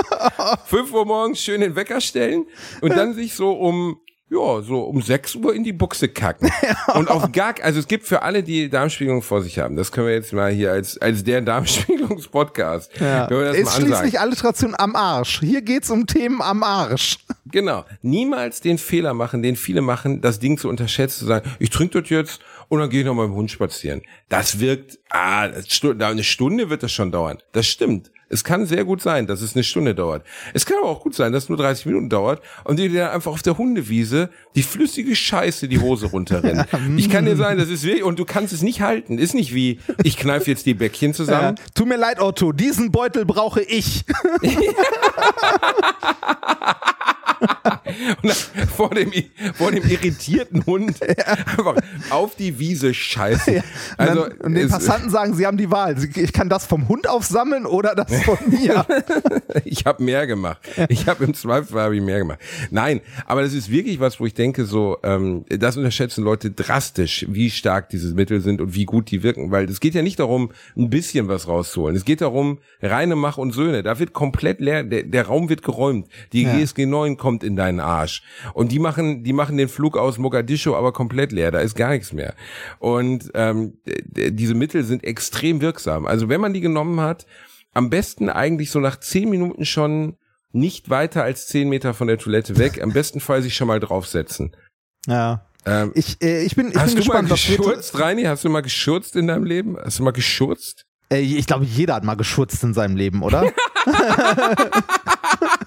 5 Uhr morgens schön den Wecker stellen und dann sich so um ja, so um 6 Uhr in die Buchse kacken. Und auf gar, also es gibt für alle, die Darmspiegelung vor sich haben, das können wir jetzt mal hier als, als der Darmspiegelungspodcast, Ja. Ist schließlich Alliteration am Arsch. Hier geht's um Themen am Arsch. Genau. Niemals den Fehler machen, den viele machen, das Ding zu unterschätzen, zu sagen, ich trinke das jetzt und dann gehe ich noch mal mit dem Hund spazieren. Das wirkt, ah, eine Stunde wird das schon dauern. Das stimmt. Es kann sehr gut sein, dass es eine Stunde dauert. Es kann aber auch gut sein, dass es nur 30 Minuten dauert und dir dann einfach auf der Hundewiese die flüssige Scheiße die Hose runterrennt. ich kann dir sagen, das ist wirklich, und du kannst es nicht halten. Ist nicht wie, ich kneife jetzt die Bäckchen Ja. zusammen. Tut mir leid, Otto, diesen Beutel brauche ich. und vor dem, vor dem irritierten Hund einfach auf die Wiese scheißen. Also, Also, und den Passanten sagen, sie haben die Wahl. Ich kann das vom Hund aufsammeln oder das von mir. ich habe mehr gemacht. Ich habe im Zweifel habe ich mehr gemacht. Nein, aber das ist wirklich was, wo ich denke, so ähm, das unterschätzen Leute drastisch, wie stark diese Mittel sind und wie gut die wirken, weil es geht ja nicht darum, ein bisschen was rauszuholen. Es geht darum, reine Mach und Söhne. Da wird komplett leer, der, der Raum wird geräumt. Die Ja. GSG 9 kommt in deinen Arsch und die machen, die machen den Flug aus Mogadischu aber komplett leer. Da ist gar nichts mehr. Und ähm, diese Mittel sind extrem wirksam. Also wenn man die genommen hat, am besten eigentlich so nach zehn Minuten schon nicht weiter als zehn Meter von der Toilette weg. Am besten Fall sich schon mal draufsetzen. Ja. Ähm, Ich, äh, ich bin, ich hast bin du mal gespannt, wird. geschurzt, Reini? Hast du mal geschurzt in deinem Leben? Hast du mal geschurzt? Äh, ich glaube, jeder hat mal geschurzt in seinem Leben, oder?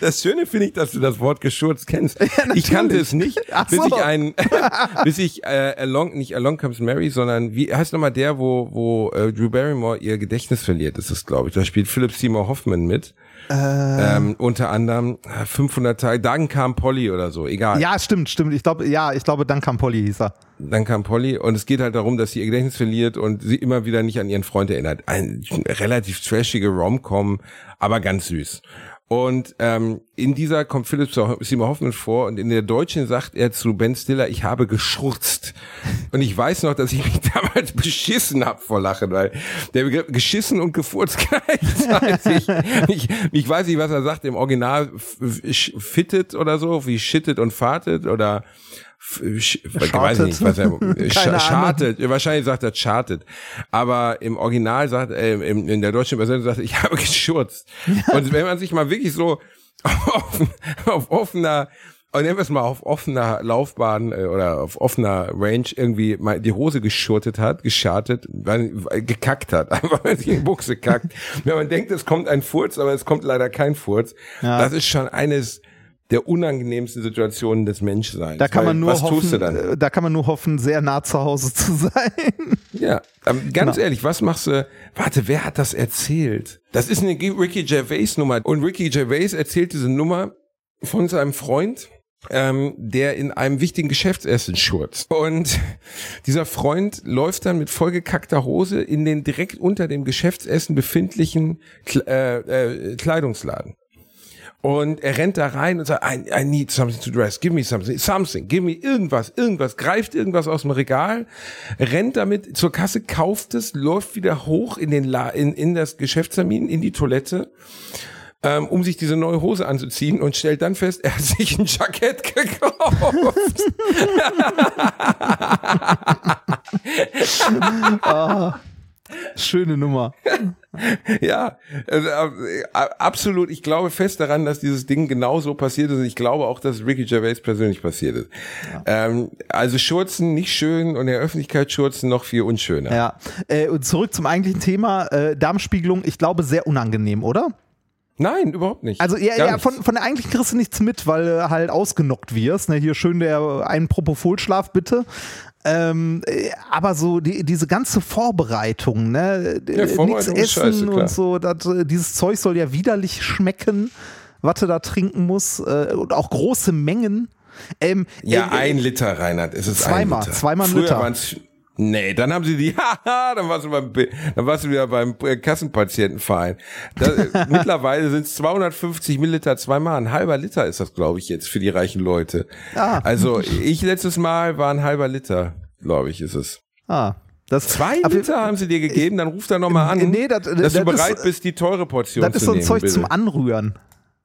Das Schöne finde ich, dass du das Wort geschurzt kennst. ich kannte es nicht, Ach bis so. ich ein, bis ich äh, Along, nicht Along Comes Mary, sondern wie heißt nochmal der, wo wo äh, Drew Barrymore ihr Gedächtnis verliert? Ist es, glaube ich. Da spielt Philip Seymour Hoffman mit. Ähm, unter anderem äh, 500 Tage. Dann kam Polly oder so. Egal. ja, stimmt, stimmt. Ich glaube, ja, ich glaube, dann kam Polly, hieß er. Dann kam Polly und es geht halt darum, dass sie ihr Gedächtnis verliert und sie immer wieder nicht an ihren Freund erinnert. Ein relativ trashige Rom-Com, aber ganz süß. Und ähm, in dieser kommt Philipp Seymour Hoffman vor und in der Deutschen sagt er zu Ben Stiller, ich habe geschurzt. Und ich weiß noch, dass ich mich damals beschissen hab vor Lachen, weil der Begriff geschissen und gefurzt gleichzeitig. ich, ich weiß nicht, was er sagt im Original, fittet oder so, wie shittet und fartet oder ich weiß nicht, was er chartet. Wahrscheinlich sagt er chartet. Aber im Original sagt äh, im, in der deutschen Übersetzung sagt er, ich habe geschurzt. Und wenn man sich mal wirklich so auf, auf offener und nennen wir es mal auf offener Laufbahn äh, oder auf offener Range irgendwie mal die Hose geschurtet hat, geschartet, gekackt hat, einfach weil sich in die Buchse kackt. Wenn man denkt, es kommt ein Furz, aber es kommt leider kein Furz, Ja. das ist schon eines der unangenehmsten Situationen des Menschseins. Da kann Weil man nur was hoffen, tust du dann? äh, da kann man nur hoffen, sehr nah zu Hause zu sein. Ja, ähm, ganz Genau. ehrlich, was machst du? Warte, wer hat das erzählt? Das ist eine Ricky Gervais Nummer und Ricky Gervais erzählt diese Nummer von seinem Freund, ähm, der in einem wichtigen Geschäftsessen schurzt. Und dieser Freund läuft dann mit vollgekackter Hose in den direkt unter dem Geschäftsessen befindlichen Kle äh, äh, Kleidungsladen. Und er rennt da rein und sagt, I, I need something to dress, give me something, something, give me irgendwas, irgendwas, greift irgendwas aus dem Regal, rennt damit zur Kasse, kauft es, läuft wieder hoch in den La in, in das Geschäftstermin, in die Toilette, ähm, um sich diese neue Hose anzuziehen und stellt dann fest, er hat sich ein Jackett gekauft. Schöne Nummer. Ja, also, äh, absolut. Ich glaube fest daran, dass dieses Ding genauso passiert ist. Und ich glaube auch, dass Ricky Gervais persönlich passiert ist. Ähm, also Schurzen nicht schön und in der Öffentlichkeit Schurzen noch viel unschöner. Ja. Äh, und zurück zum eigentlichen Thema, äh, Darmspiegelung, ich glaube, sehr unangenehm, oder? Nein, überhaupt nicht. Also ja, Gar ja von, von der eigentlichen kriegst du nichts mit, weil du halt ausgenockt wirst. Ne? Hier schön der einen Propofol-Schlaf bitte. Ähm, äh, aber so die, diese ganze Vorbereitung, ne? Ja, Nichts Vorbereitung ist essen scheiße, und so, das, äh, dieses Zeug soll ja widerlich schmecken, was du da trinken musst. Äh, und auch große Mengen. Ähm, ja, äh, ein Liter, Reinhard. Es ist Zweimal, ein Liter. zweimal ein Früher Liter. Nee, dann haben sie die, haha, dann warst du beim, dann warst du wieder beim äh, Kassenpatientenverein. Da, äh, mittlerweile sind es 250 Milliliter zweimal. Ein halber Liter ist das, glaube ich, jetzt für die reichen Leute. Ah. Also ich letztes Mal war ein halber Liter, glaube ich, ist es. Ah, das, Zwei Liter haben sie dir gegeben, dann ruf da nochmal an, Nee, das- dass das du bereit ist- bist, die teure Portion Das ist zu so ein nehmen. Zeug bitte. zum Anrühren.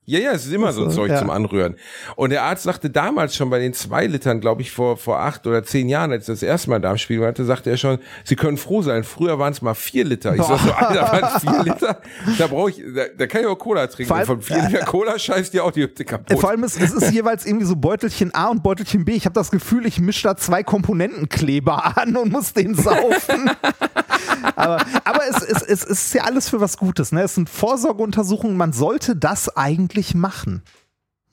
Ja, ja, es ist immer so ein Zeug ja. zum Anrühren. Und der Arzt sagte damals schon bei den zwei Litern, glaube ich, vor, vor acht oder zehn Jahren, als ich das erste Mal Darmspiegelung hatte, sagte er schon, Sie können froh sein. Früher waren es mal vier Liter. Ich sag so, Alter, waren es vier Liter? Da brauche ich, da, da kann ich auch Cola trinken. Allem- von vier Liter Cola scheißt dir auch die Hütte Äh, kaputt. Vor allem, ist, es ist jeweils irgendwie so Beutelchen A und Beutelchen B. Ich habe das Gefühl, ich mische da zwei Komponentenkleber an und muss den saufen. aber aber es, es, es ist ja alles für was Gutes. Ne? Es sind Vorsorgeuntersuchungen. Man sollte das eigentlich machen.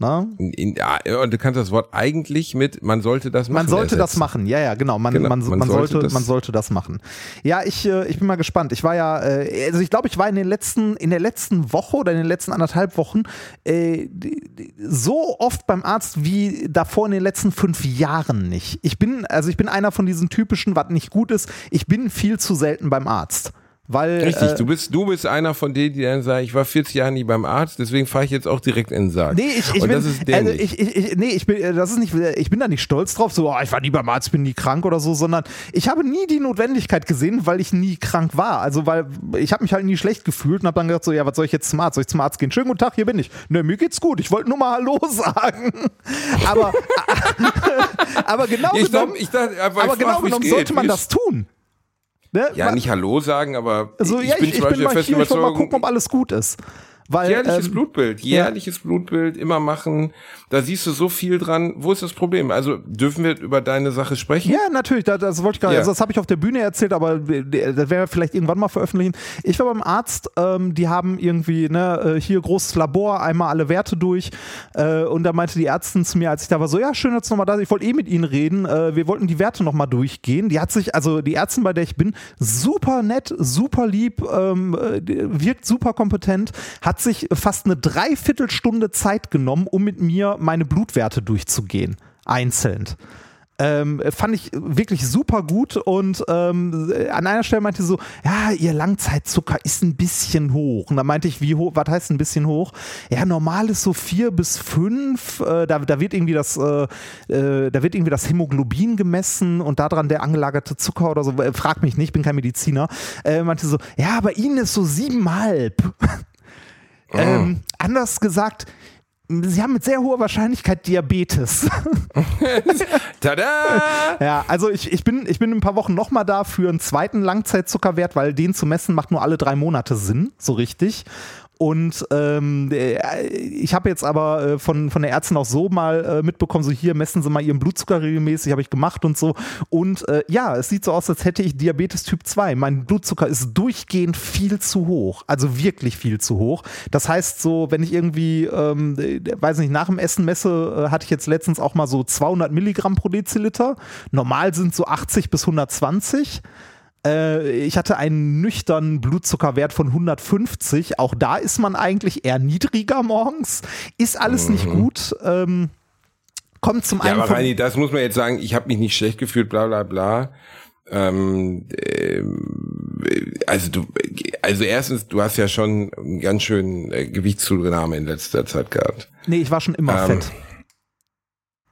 Ne? Ja, und du kannst das Wort eigentlich mit, man sollte das machen. Man sollte das ersetzen. machen, ja, ja, genau. Man, Genau, man, man man, sollte sollte, das- man sollte das machen. Ja, ich, äh, ich bin mal gespannt. Ich war ja, äh, also ich glaube, ich war in den letzten, in der letzten Woche oder in den letzten anderthalb Wochen äh, so oft beim Arzt wie davor in den letzten fünf Jahren nicht. Ich bin, also ich bin einer von diesen typischen, was nicht gut ist, ich bin viel zu selten beim Arzt. Weil, Richtig, äh, du bist, du bist einer von denen, die dann sagen, ich war 40 Jahre nie beim Arzt, deswegen fahre ich jetzt auch direkt in den Sarg. Nee, ich, ich und bin, das ist also ich, ich, ich, nee, ich bin, äh, das ist nicht, ich bin da nicht stolz drauf, so, oh, ich war nie beim Arzt, bin nie krank oder so, sondern ich habe nie die Notwendigkeit gesehen, weil ich nie krank war. Also, weil ich habe mich halt nie schlecht gefühlt und habe dann gedacht, so, ja, was soll ich jetzt zum Arzt? Soll ich zum Arzt gehen? Schönen guten Tag, hier bin ich. Ne, mir geht's gut. Ich wollte nur mal Hallo sagen. Aber, aber genau ich genommen, dachte, aber, aber genau genommen sollte man das tun. Ne? Ja, Man- nicht Hallo sagen, aber also, ich ja, bin ich, zum Beispiel der mal festen wollte mal gucken, Überzeugung, ob alles gut ist. Weil, jährliches ähm, Blutbild, jährliches Blutbild, immer machen, da siehst du so viel dran. Wo ist das Problem? Also dürfen wir über deine Sache sprechen? Ja, natürlich, das, das wollte ich gerade, Ja. also das habe ich auf der Bühne erzählt, aber äh, das werden wir vielleicht irgendwann mal veröffentlichen. Ich war beim Arzt, ähm, die haben irgendwie, ne, äh, hier großes Labor, einmal alle Werte durch äh, und da meinte die Ärztin zu mir, als ich da war, so, ja, schön, dass du nochmal da bist. ich wollte eh mit Ihnen reden, äh, wir wollten die Werte nochmal durchgehen. Die hat sich, also die Ärztin, bei der ich bin, super nett, super lieb, ähm, äh, wirkt super kompetent, hat sich fast eine Dreiviertelstunde Zeit genommen, um mit mir meine Blutwerte durchzugehen, einzeln. Ähm, fand ich wirklich super gut und ähm, an einer Stelle meinte sie so, ja, ihr Langzeitzucker ist ein bisschen hoch. Und da meinte ich, wie hoch, was heißt ein bisschen hoch? Ja, normal ist so vier bis fünf, äh, da, da wird irgendwie das, äh, äh, da wird irgendwie das Hämoglobin gemessen und daran der angelagerte Zucker oder so, Äh, frag mich nicht, bin kein Mediziner. Äh, meinte so, ja, bei Ihnen ist so siebenhalb. Ähm, anders gesagt, Sie haben mit sehr hoher Wahrscheinlichkeit Diabetes. Tada! Ja, also ich, ich, bin, ich bin in ein paar Wochen nochmal da für einen zweiten Langzeitzuckerwert, weil den zu messen macht nur alle drei Monate Sinn, so richtig. Und ähm, äh, ich habe jetzt aber äh, von, von der Ärztin auch so mal äh, mitbekommen, so hier messen Sie mal Ihren Blutzucker regelmäßig, habe ich gemacht und so. Und äh, ja, es sieht so aus, als hätte ich Diabetes Typ 2. Mein Blutzucker ist durchgehend viel zu hoch, also wirklich viel zu hoch. Das heißt so, wenn ich irgendwie, ähm, äh, weiß nicht, nach dem Essen messe, äh, hatte ich jetzt letztens auch mal so 200 Milligramm pro Deziliter. Normal sind so 80 bis 120. Äh, ich hatte einen nüchternen Blutzuckerwert von 150. Auch da ist man eigentlich eher niedriger morgens. Ist alles nicht gut. Ähm, kommt zum Mhm. Ja, einen aber Reini, das muss man jetzt sagen, ich habe mich nicht schlecht gefühlt, bla bla bla. Ähm, ähm, also du, also erstens, du hast ja schon einen ganz schönen äh, Gewichtszunahme in letzter Zeit gehabt. Nee, ich war schon immer Ähm, fett.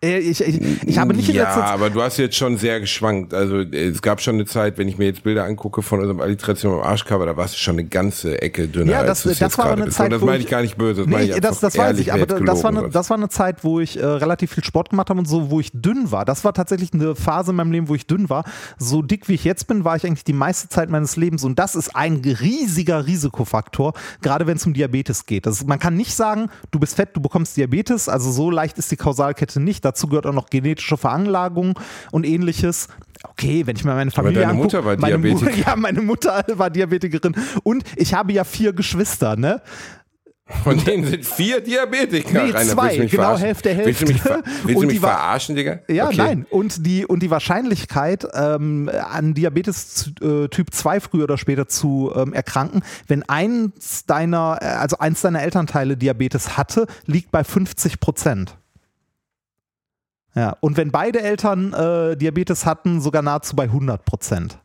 Äh, Ich, ich, ich habe nicht in ja, aber du hast jetzt schon sehr geschwankt. Also es gab schon eine Zeit, wenn ich mir jetzt Bilder angucke von unserem Alliteration am Arschcover, da warst du schon eine ganze Ecke dünner. Ja, das, als das war eine bist. Zeit, Und das meine ich gar nicht böse. Das, Nee, ich das, das weiß ich, aber das war, eine, das war eine Zeit, wo ich äh, relativ viel Sport gemacht habe und so, wo ich dünn war. Das war tatsächlich eine Phase in meinem Leben, wo ich dünn war. So dick wie ich jetzt bin, war ich eigentlich die meiste Zeit meines Lebens und das ist ein riesiger Risikofaktor, gerade wenn es um Diabetes geht. Das, man kann nicht sagen, du bist fett, du bekommst Diabetes, also so leicht ist die Kausalkette nicht. Dazu gehört auch noch genetische Veranlagung und ähnliches. Okay, wenn ich mir meine Familie deine angucke, Mutter war meine Diabetikerin. ja, meine Mutter war Diabetikerin und ich habe ja vier Geschwister, ne? Von denen sind vier Diabetiker. Nee, Rainer, zwei, genau, verarschen? Hälfte, Willst du mich, ver Hälfte. willst Und du die mich verarschen, Digga? Ja, Okay. nein. Und die, und die Wahrscheinlichkeit, ähm, an Diabetes äh, Typ 2 früher oder später zu ähm, erkranken, wenn eins deiner, äh, also eins deiner Elternteile Diabetes hatte, liegt bei 50 Prozent. Ja, und wenn beide Eltern äh, Diabetes hatten, sogar nahezu bei 100 Prozent.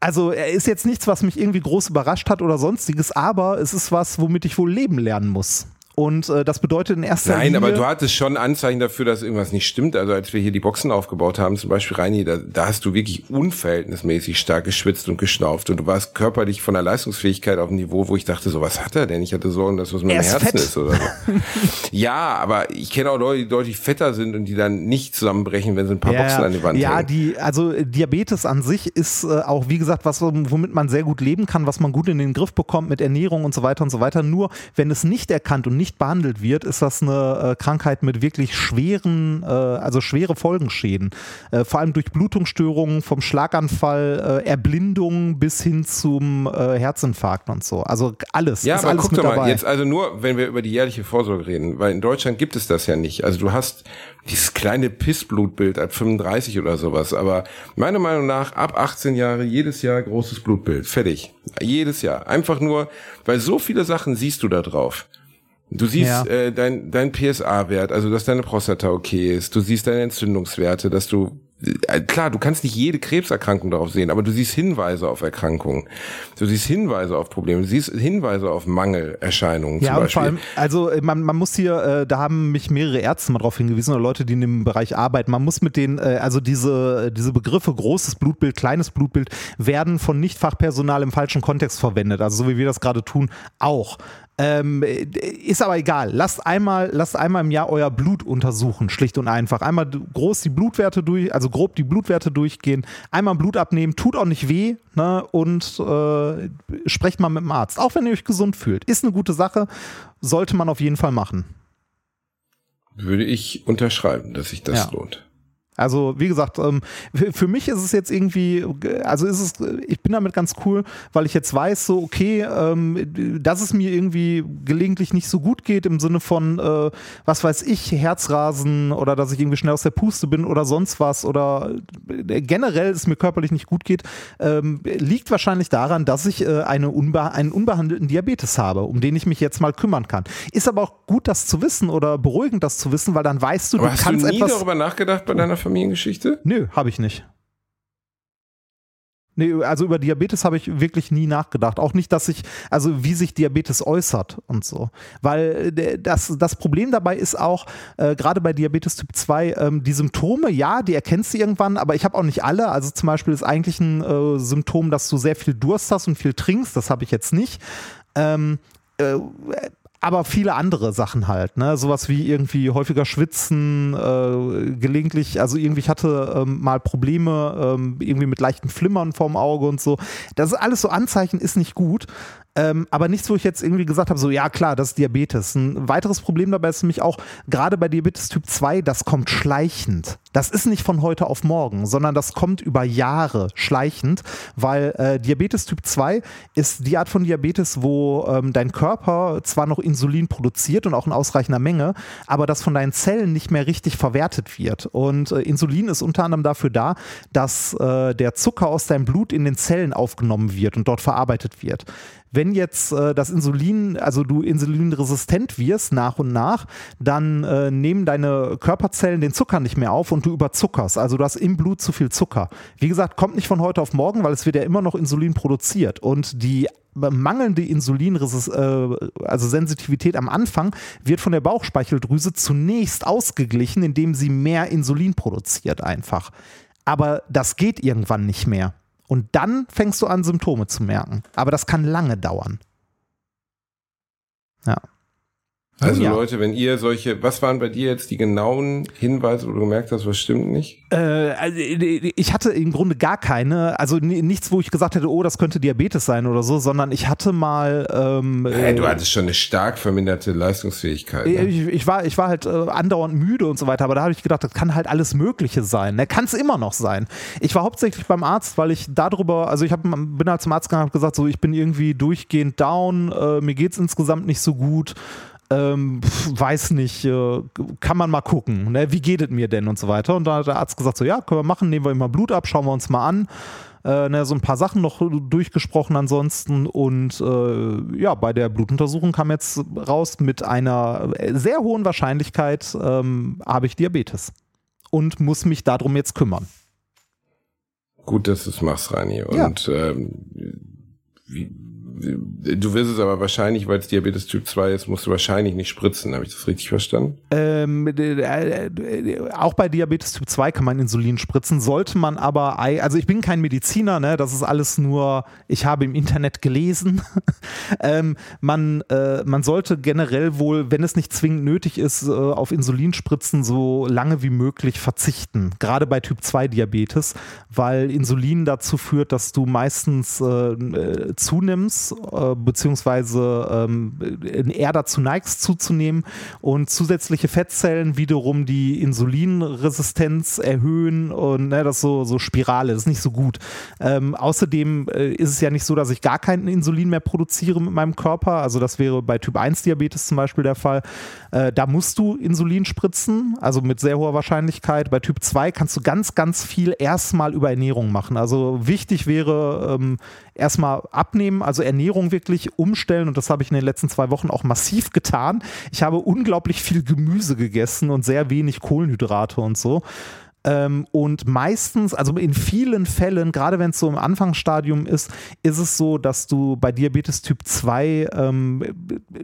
Also er ist jetzt nichts, was mich irgendwie groß überrascht hat oder sonstiges, aber es ist was, womit ich wohl leben lernen muss. Und äh, das bedeutet in erster Nein, Linie. aber du hattest schon Anzeichen dafür, dass irgendwas nicht stimmt. Also als wir hier die Boxen aufgebaut haben, zum Beispiel Reini, da, da hast du wirklich unverhältnismäßig stark geschwitzt und geschnauft und du warst körperlich von der Leistungsfähigkeit auf einem Niveau, wo ich dachte, so was hat er denn? Ich hatte Sorgen, dass was mit dem Er Herzen fett. ist oder so. ja, aber ich kenne auch Leute, die deutlich fetter sind und die dann nicht zusammenbrechen, wenn sie ein paar Boxen an die Wand ja, hängen. die, also äh, Diabetes an sich ist äh, auch, wie gesagt, was, womit man sehr gut leben kann, was man gut in den Griff bekommt mit Ernährung und so weiter und so weiter. Nur, wenn es nicht erkannt und nicht behandelt wird, ist das eine äh, Krankheit mit wirklich schweren, äh, also schwere Folgenschäden. Äh, vor allem durch Blutungsstörungen vom Schlaganfall, äh, Erblindung bis hin zum äh, Herzinfarkt und so. Also alles. Ja, aber alles guck doch mal, dabei. jetzt also nur, wenn wir über die jährliche Vorsorge reden, weil in Deutschland gibt es das ja nicht. Also du hast dieses kleine Pissblutbild ab 35 oder sowas, aber meiner Meinung nach ab 18 Jahre jedes Jahr großes Blutbild, fertig. Jedes Jahr. Einfach nur, weil so viele Sachen siehst du da drauf. Du siehst Ja. äh, dein, dein PSA-Wert, also dass deine Prostata okay ist. Du siehst deine Entzündungswerte, dass du äh, klar, du kannst nicht jede Krebserkrankung darauf sehen, aber du siehst Hinweise auf Erkrankungen. Du siehst Hinweise auf Probleme. Du siehst Hinweise auf Mangelerscheinungen Ja, zum und Beispiel. vor allem, also äh, man, man muss hier, äh, da haben mich mehrere Ärzte mal drauf hingewiesen oder Leute, die in dem Bereich arbeiten, man muss mit den, äh, also diese, diese Begriffe großes Blutbild, kleines Blutbild werden von Nicht-Fachpersonal im falschen Kontext verwendet, also so wie wir das gerade tun, auch. Ähm, äh, ist aber egal. Lasst einmal, lasst einmal im Jahr euer Blut untersuchen, schlicht und einfach. Einmal groß die Blutwerte durch, also grob die Blutwerte durchgehen, einmal Blut abnehmen, tut auch nicht weh, ne? Und äh, sprecht mal mit dem Arzt, auch wenn ihr euch gesund fühlt. Ist eine gute Sache, sollte man auf jeden Fall machen. Würde ich unterschreiben, dass sich das Ja. lohnt. Also wie gesagt, ähm, für, mich ist es jetzt irgendwie, also ist es, ich bin damit ganz cool, weil ich jetzt weiß, so okay, ähm, dass es mir irgendwie gelegentlich nicht so gut geht im Sinne von, äh, was weiß ich, Herzrasen oder dass ich irgendwie schnell aus der Puste bin oder sonst was oder äh, generell es mir körperlich nicht gut geht, ähm, liegt wahrscheinlich daran, dass ich äh, eine unbe einen unbehandelten Diabetes habe, um den ich mich jetzt mal kümmern kann. Ist aber auch gut, das zu wissen oder beruhigend, das zu wissen, weil dann weißt du, Aber du hast du kannst nie etwas. darüber nachgedacht bei deiner Familiengeschichte? Nö, habe ich nicht. Nee, also über Diabetes habe ich wirklich nie nachgedacht. Auch nicht, dass ich, also wie sich Diabetes äußert und so. Weil äh, das, das Problem dabei ist auch, äh, gerade bei Diabetes Typ 2, ähm, die Symptome, ja, die erkennst du irgendwann, aber ich habe auch nicht alle. Also zum Beispiel ist eigentlich ein äh, Symptom, dass du sehr viel Durst hast und viel trinkst. Das habe ich jetzt nicht. Ähm, äh, aber viele andere Sachen halt, ne? Sowas wie irgendwie häufiger schwitzen, äh, gelegentlich, also irgendwie ich hatte ähm, mal Probleme ähm, irgendwie mit leichten Flimmern vorm Auge und so. Das ist alles so Anzeichen, ist nicht gut. Ähm, aber nichts, wo ich jetzt irgendwie gesagt habe, so ja klar, das ist Diabetes. Ein weiteres Problem dabei ist nämlich auch, gerade bei Diabetes Typ 2, das kommt schleichend. Das ist nicht von heute auf morgen, sondern das kommt über Jahre schleichend, weil äh, Diabetes Typ 2 ist die Art von Diabetes, wo ähm, dein Körper zwar noch Insulin produziert und auch in ausreichender Menge, aber das von deinen Zellen nicht mehr richtig verwertet wird. Und äh, Insulin ist unter anderem dafür da, dass äh, der Zucker aus deinem Blut in den Zellen aufgenommen wird und dort verarbeitet wird. Wenn jetzt äh, das Insulin, also du insulinresistent wirst nach und nach, dann äh, nehmen deine Körperzellen den Zucker nicht mehr auf und du überzuckerst. Also du hast im Blut zu viel Zucker. Wie gesagt, kommt nicht von heute auf morgen, weil es wird ja immer noch Insulin produziert und die mangelnde Insulinresist, äh, also Sensitivität am Anfang wird von der Bauchspeicheldrüse zunächst ausgeglichen, indem sie mehr Insulin produziert einfach. Aber das geht irgendwann nicht mehr. Und dann fängst du an, Symptome zu merken. Aber das kann lange dauern. Ja. Also Ja. Leute, wenn ihr solche, was waren bei dir jetzt die genauen Hinweise, wo du gemerkt hast, was stimmt nicht? Äh, also, ich hatte im Grunde gar keine, also ni- nichts, wo ich gesagt hätte, oh, das könnte Diabetes sein oder so, sondern ich hatte mal. Ähm, Hey, du hattest schon eine stark verminderte Leistungsfähigkeit. Ne? Ich, ich, war, ich war halt äh, andauernd müde und so weiter, aber da habe ich gedacht, das kann halt alles Mögliche sein. Ne? Kann es immer noch sein. Ich war hauptsächlich beim Arzt, weil ich darüber, also ich hab, bin halt zum Arzt gegangen und habe gesagt, so, ich bin irgendwie durchgehend down, äh, mir geht es insgesamt nicht so gut. Ähm, weiß nicht, äh, kann man mal gucken, ne? wie geht es mir denn und so weiter. Und da hat der Arzt gesagt, so ja, können wir machen, nehmen wir immer Blut ab, schauen wir uns mal an. Äh, ne, so ein paar Sachen noch durchgesprochen ansonsten und äh, ja, bei der Blutuntersuchung kam jetzt raus, mit einer sehr hohen Wahrscheinlichkeit ähm, habe ich Diabetes und muss mich darum jetzt kümmern. Gut, dass du es machst, Rani. Ja. Und ähm, wie, du wirst es aber wahrscheinlich, weil es Diabetes Typ 2 ist, musst du wahrscheinlich nicht spritzen. Habe ich das richtig verstanden? Ähm, äh, äh, auch bei Diabetes Typ 2 kann man Insulin spritzen, sollte man aber, also ich bin kein Mediziner, ne, das ist alles nur, ich habe im Internet gelesen. ähm, man, äh, man sollte generell wohl, wenn es nicht zwingend nötig ist, äh, auf Insulinspritzen so lange wie möglich verzichten, gerade bei Typ 2 Diabetes, weil Insulin dazu führt, dass du meistens äh, äh, beziehungsweise ähm, eher dazu neigst zuzunehmen und zusätzliche Fettzellen wiederum die Insulinresistenz erhöhen und ne, das so, so Spirale, das ist nicht so gut. Ähm, außerdem äh, ist es ja nicht so, dass ich gar kein Insulin mehr produziere mit meinem Körper, also das wäre bei Typ 1 Diabetes zum Beispiel der Fall. Äh, da musst du Insulin spritzen, also mit sehr hoher Wahrscheinlichkeit. Bei Typ 2 kannst du ganz, ganz viel erstmal über Ernährung machen. Also wichtig wäre ähm, erstmal abnehmen, also Ernährung wirklich umstellen und das habe ich in den letzten zwei Wochen auch massiv getan. Ich habe unglaublich viel Gemüse gegessen und sehr wenig Kohlenhydrate und so. Ähm, und meistens, also in vielen Fällen, gerade wenn es so im Anfangsstadium ist, ist es so, dass du bei Diabetes Typ 2 ähm,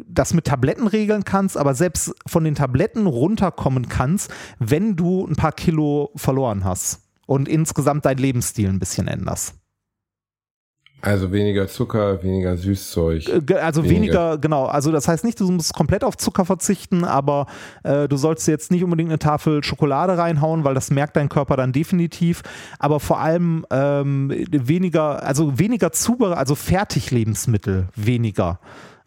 das mit Tabletten regeln kannst, aber selbst von den Tabletten runterkommen kannst, wenn du ein paar Kilo verloren hast und insgesamt dein Lebensstil ein bisschen änderst. Also weniger Zucker, weniger Süßzeug. Äh, also weniger. weniger, genau. Also das heißt nicht, du musst komplett auf Zucker verzichten, aber äh, du sollst jetzt nicht unbedingt eine Tafel Schokolade reinhauen, weil das merkt dein Körper dann definitiv. Aber vor allem ähm, weniger, also weniger Zubereitung, also Fertiglebensmittel weniger.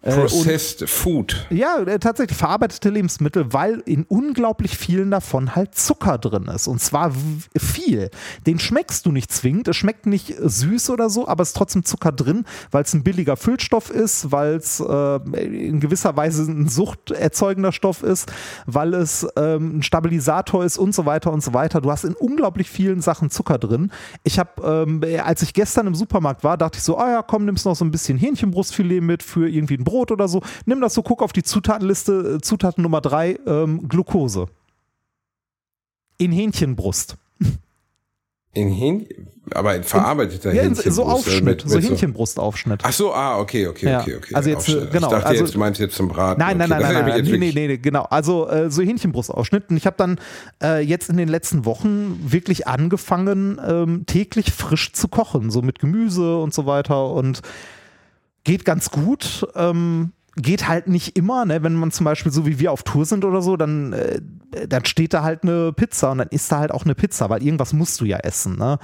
Äh, Processed Food. Ja, äh, tatsächlich verarbeitete Lebensmittel, weil in unglaublich vielen davon halt Zucker drin ist. Und zwar viel. Den schmeckst du nicht zwingend. Es schmeckt nicht süß oder so, aber es ist trotzdem Zucker drin, weil es ein billiger Füllstoff ist, weil es äh, in gewisser Weise ein suchterzeugender Stoff ist, weil es ähm, ein Stabilisator ist und so weiter und so weiter. Du hast in unglaublich vielen Sachen Zucker drin. Ich habe, ähm, als ich gestern im Supermarkt war, dachte ich so, ah ja, komm, nimmst noch so ein bisschen Hähnchenbrustfilet mit für irgendwie ein Brot oder so. Nimm das so, guck auf die Zutatenliste, äh, Zutaten Nummer drei, ähm, Glucose. In Hähnchenbrust. In Hähnchen, aber in verarbeiteter ja, Hähnchenbrust. So Aufschnitt, so Hähnchenbrustaufschnitt. Ach so, ah, okay, okay, ja. okay, okay. Also jetzt, äh, genau. Ich dachte also, jetzt, du meinst jetzt zum Braten. Nein, nein, okay. nein, nein, nein, nee, nee, nee, genau. Also äh, so Hähnchenbrustaufschnitt. Und ich habe dann äh, jetzt in den letzten Wochen wirklich angefangen, ähm, täglich frisch zu kochen, so mit Gemüse und so weiter und geht ganz gut. Ähm, geht halt nicht immer, ne? wenn man zum Beispiel so wie wir auf Tour sind oder so, dann, äh, dann steht da halt eine Pizza und dann isst da halt auch eine Pizza, weil irgendwas musst du ja essen. Ne?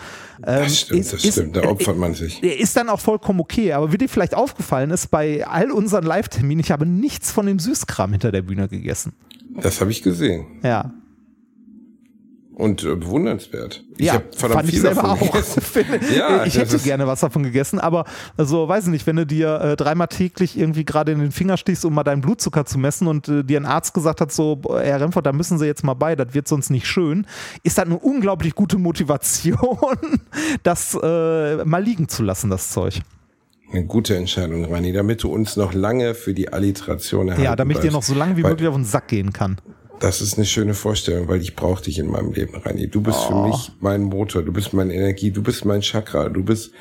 Ähm, das stimmt, ist, das stimmt, da opfert man sich. Ist dann auch vollkommen okay, aber wie dir vielleicht aufgefallen ist, bei all unseren Live-Terminen, ich habe nichts von dem Süßkram hinter der Bühne gegessen. Das habe ich gesehen. Ja, und äh, bewundernswert. Ich ja, hab verdammt fand viel ich selber auch. ja, ich hätte gerne was davon gegessen, aber also weiß ich nicht, wenn du dir äh, dreimal täglich irgendwie gerade in den Finger stichst, um mal deinen Blutzucker zu messen und äh, dir ein Arzt gesagt hat, so, Herr Remford, da müssen Sie jetzt mal bei, das wird sonst nicht schön, ist das eine unglaublich gute Motivation, das äh, mal liegen zu lassen, das Zeug. Eine gute Entscheidung, Rani, damit du uns noch lange für die Alliteration erhalten Ja, damit ich dir noch so lange wie möglich auf den Sack gehen kann. Das ist eine schöne Vorstellung, weil ich brauche dich in meinem Leben, Reini. Du bist oh. für mich mein Motor, du bist meine Energie, du bist mein Chakra, du bist,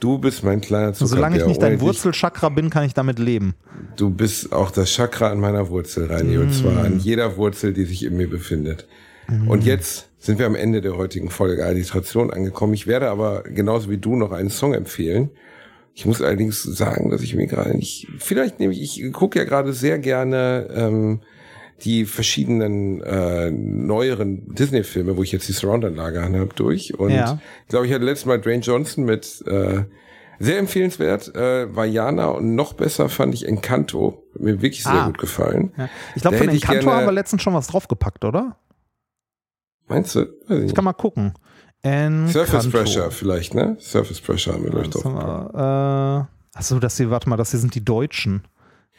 du bist mein kleiner Zucker. Solange ich nicht dein Wurzelchakra bin, kann ich damit leben. Du bist auch das Chakra an meiner Wurzel, Reini, mm. und zwar an jeder Wurzel, die sich in mir befindet. Mm. Und jetzt sind wir am Ende der heutigen Folge Alliteration angekommen. Ich werde aber genauso wie du noch einen Song empfehlen. Ich muss allerdings sagen, dass ich mir gerade nicht, vielleicht nehme ich, ich gucke ja gerade sehr gerne, ähm, die verschiedenen äh, neueren Disney-Filme, wo ich jetzt die Surround-Anlage anhabe, durch. Und ja. ich glaube, ich hatte letztes Mal Dwayne Johnson mit äh, sehr empfehlenswert, äh, Vajana und noch besser fand ich Encanto. Hat mir wirklich sehr ah. gut gefallen. Ja. Ich glaube, von Encanto gerne, haben wir letztens schon was draufgepackt, oder? Meinst du? Ich, ich kann mal gucken. Encanto. Surface Pressure vielleicht, ne? Surface Pressure haben wir, glaube ich, draufgepackt. Äh, achso, das hier, warte mal, das hier sind die Deutschen.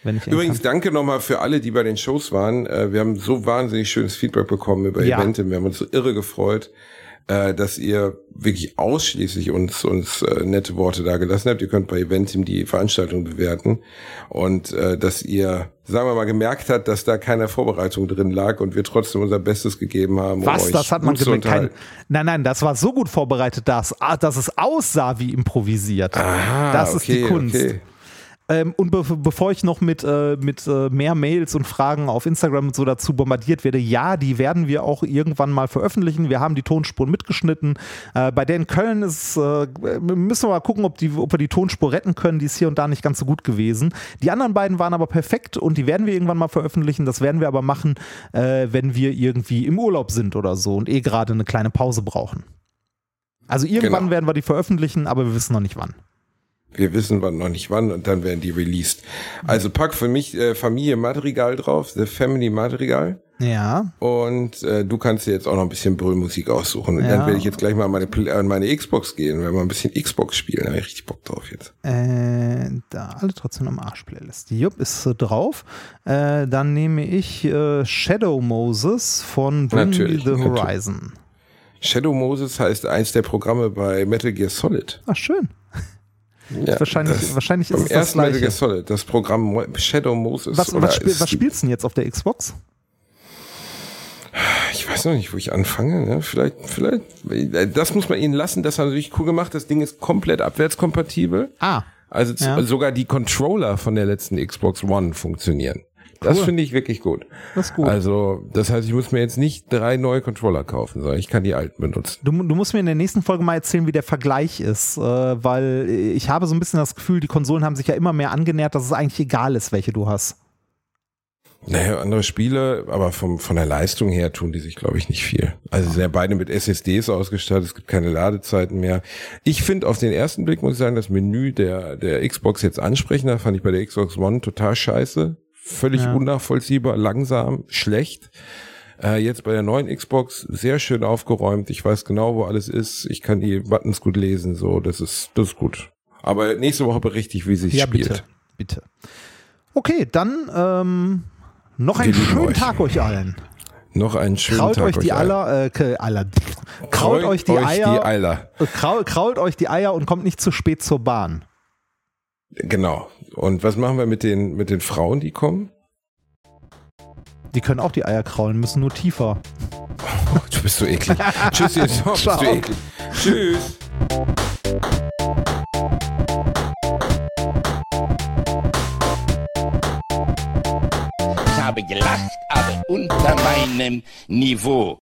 Übrigens, danke nochmal für alle, die bei den Shows waren. Äh, wir haben so wahnsinnig schönes Feedback bekommen über ja. Evente. Wir haben uns so irre gefreut, äh, dass ihr wirklich ausschließlich uns, uns äh, nette Worte da gelassen habt. Ihr könnt bei Eventim die Veranstaltung bewerten. Und dass ihr, sagen wir mal, gemerkt habt, dass da keine Vorbereitung drin lag und wir trotzdem unser Bestes gegeben haben. Um Was? das hat man gemerkt. Kein, nein, nein, das war so gut vorbereitet, dass, ah, dass es aussah wie improvisiert. Aha, das ist okay, die Kunst. Okay. Ähm, und be bevor ich noch mit, äh, mit äh, mehr Mails und Fragen auf Instagram und so dazu bombardiert werde, ja, die werden wir auch irgendwann mal veröffentlichen. Wir haben die Tonspuren mitgeschnitten. Äh, bei der in Köln ist, äh, müssen wir mal gucken, ob, die, ob wir die Tonspur retten können. Die ist hier und da nicht ganz so gut gewesen. Die anderen beiden waren aber perfekt und die werden wir irgendwann mal veröffentlichen. Das werden wir aber machen, äh, wenn wir irgendwie im Urlaub sind oder so und eh gerade eine kleine Pause brauchen. Also irgendwann genau. werden wir die veröffentlichen, aber wir wissen noch nicht wann. Wir wissen wann noch nicht wann und dann werden die released. Also pack für mich äh, Familie Madrigal drauf, The Family Madrigal. Ja. Und äh, du kannst dir jetzt auch noch ein bisschen Brüllmusik aussuchen. Und Ja. dann werde ich jetzt gleich mal an meine, an meine Xbox gehen, wenn wir ein bisschen Xbox spielen. Da habe ich richtig Bock drauf jetzt. Äh, da alle trotzdem am Arsch-Playlist. Jupp, ist so drauf. Äh, dann nehme ich äh, Shadow Moses von Bring Natürlich, the natürlich. Horizon. Shadow Moses heißt eins der Programme bei Metal Gear Solid. Ach, schön. Ja, Wahrscheinlich, das- wahrscheinlich ist es das ersten Metal Gear gleiche. Solid, das Programm Shadow Moses. Was, was, spiel, ist was spielst du denn jetzt auf der Xbox? Ich weiß noch nicht, wo ich anfange. Ne? Vielleicht, vielleicht, das muss man ihnen lassen. Das haben sie wirklich cool gemacht. Das Ding ist komplett abwärtskompatibel. Ah, Also Ja. sogar die Controller von der letzten Xbox One funktionieren. Das Cool. finde ich wirklich gut. das ist gut. Also, das heißt, ich muss mir jetzt nicht drei neue Controller kaufen, sondern ich kann die alten benutzen. Du, du musst mir in der nächsten Folge mal erzählen, wie der Vergleich ist, äh, weil ich habe so ein bisschen das Gefühl, die Konsolen haben sich ja immer mehr angenähert, dass es eigentlich egal ist, welche du hast. Naja, andere Spiele, aber vom, von der Leistung her tun die sich, glaube ich, nicht viel. Also sind ja beide mit SSDs ausgestattet, es gibt keine Ladezeiten mehr. Ich finde auf den ersten Blick, muss ich sagen, das Menü der, der Xbox jetzt ansprechender, fand ich bei der Xbox One total scheiße. Völlig Ja. unnachvollziehbar, langsam, schlecht. Äh, jetzt bei der neuen Xbox sehr schön aufgeräumt. Ich weiß genau, wo alles ist. Ich kann die Buttons gut lesen, so, das ist, das ist gut. Aber nächste Woche berichte ich, wie sich Ja, spielt. bitte. Bitte. Okay, dann ähm, noch einen schönen euch. Tag euch allen. Noch einen schönen Krault Tag euch die allen. Eier, äh, Eier. Krault euch die Eier, die Eier. äh, kraul, krault euch die Eier und kommt nicht zu spät zur Bahn. Genau. Und was machen wir mit den, mit den Frauen, die kommen? Die können auch die Eier kraulen, müssen nur tiefer. Oh, du bist so eklig. Tschüss, ihr so, bist du Ciao. eklig. Tschüss. Ich habe gelacht, aber unter meinem Niveau.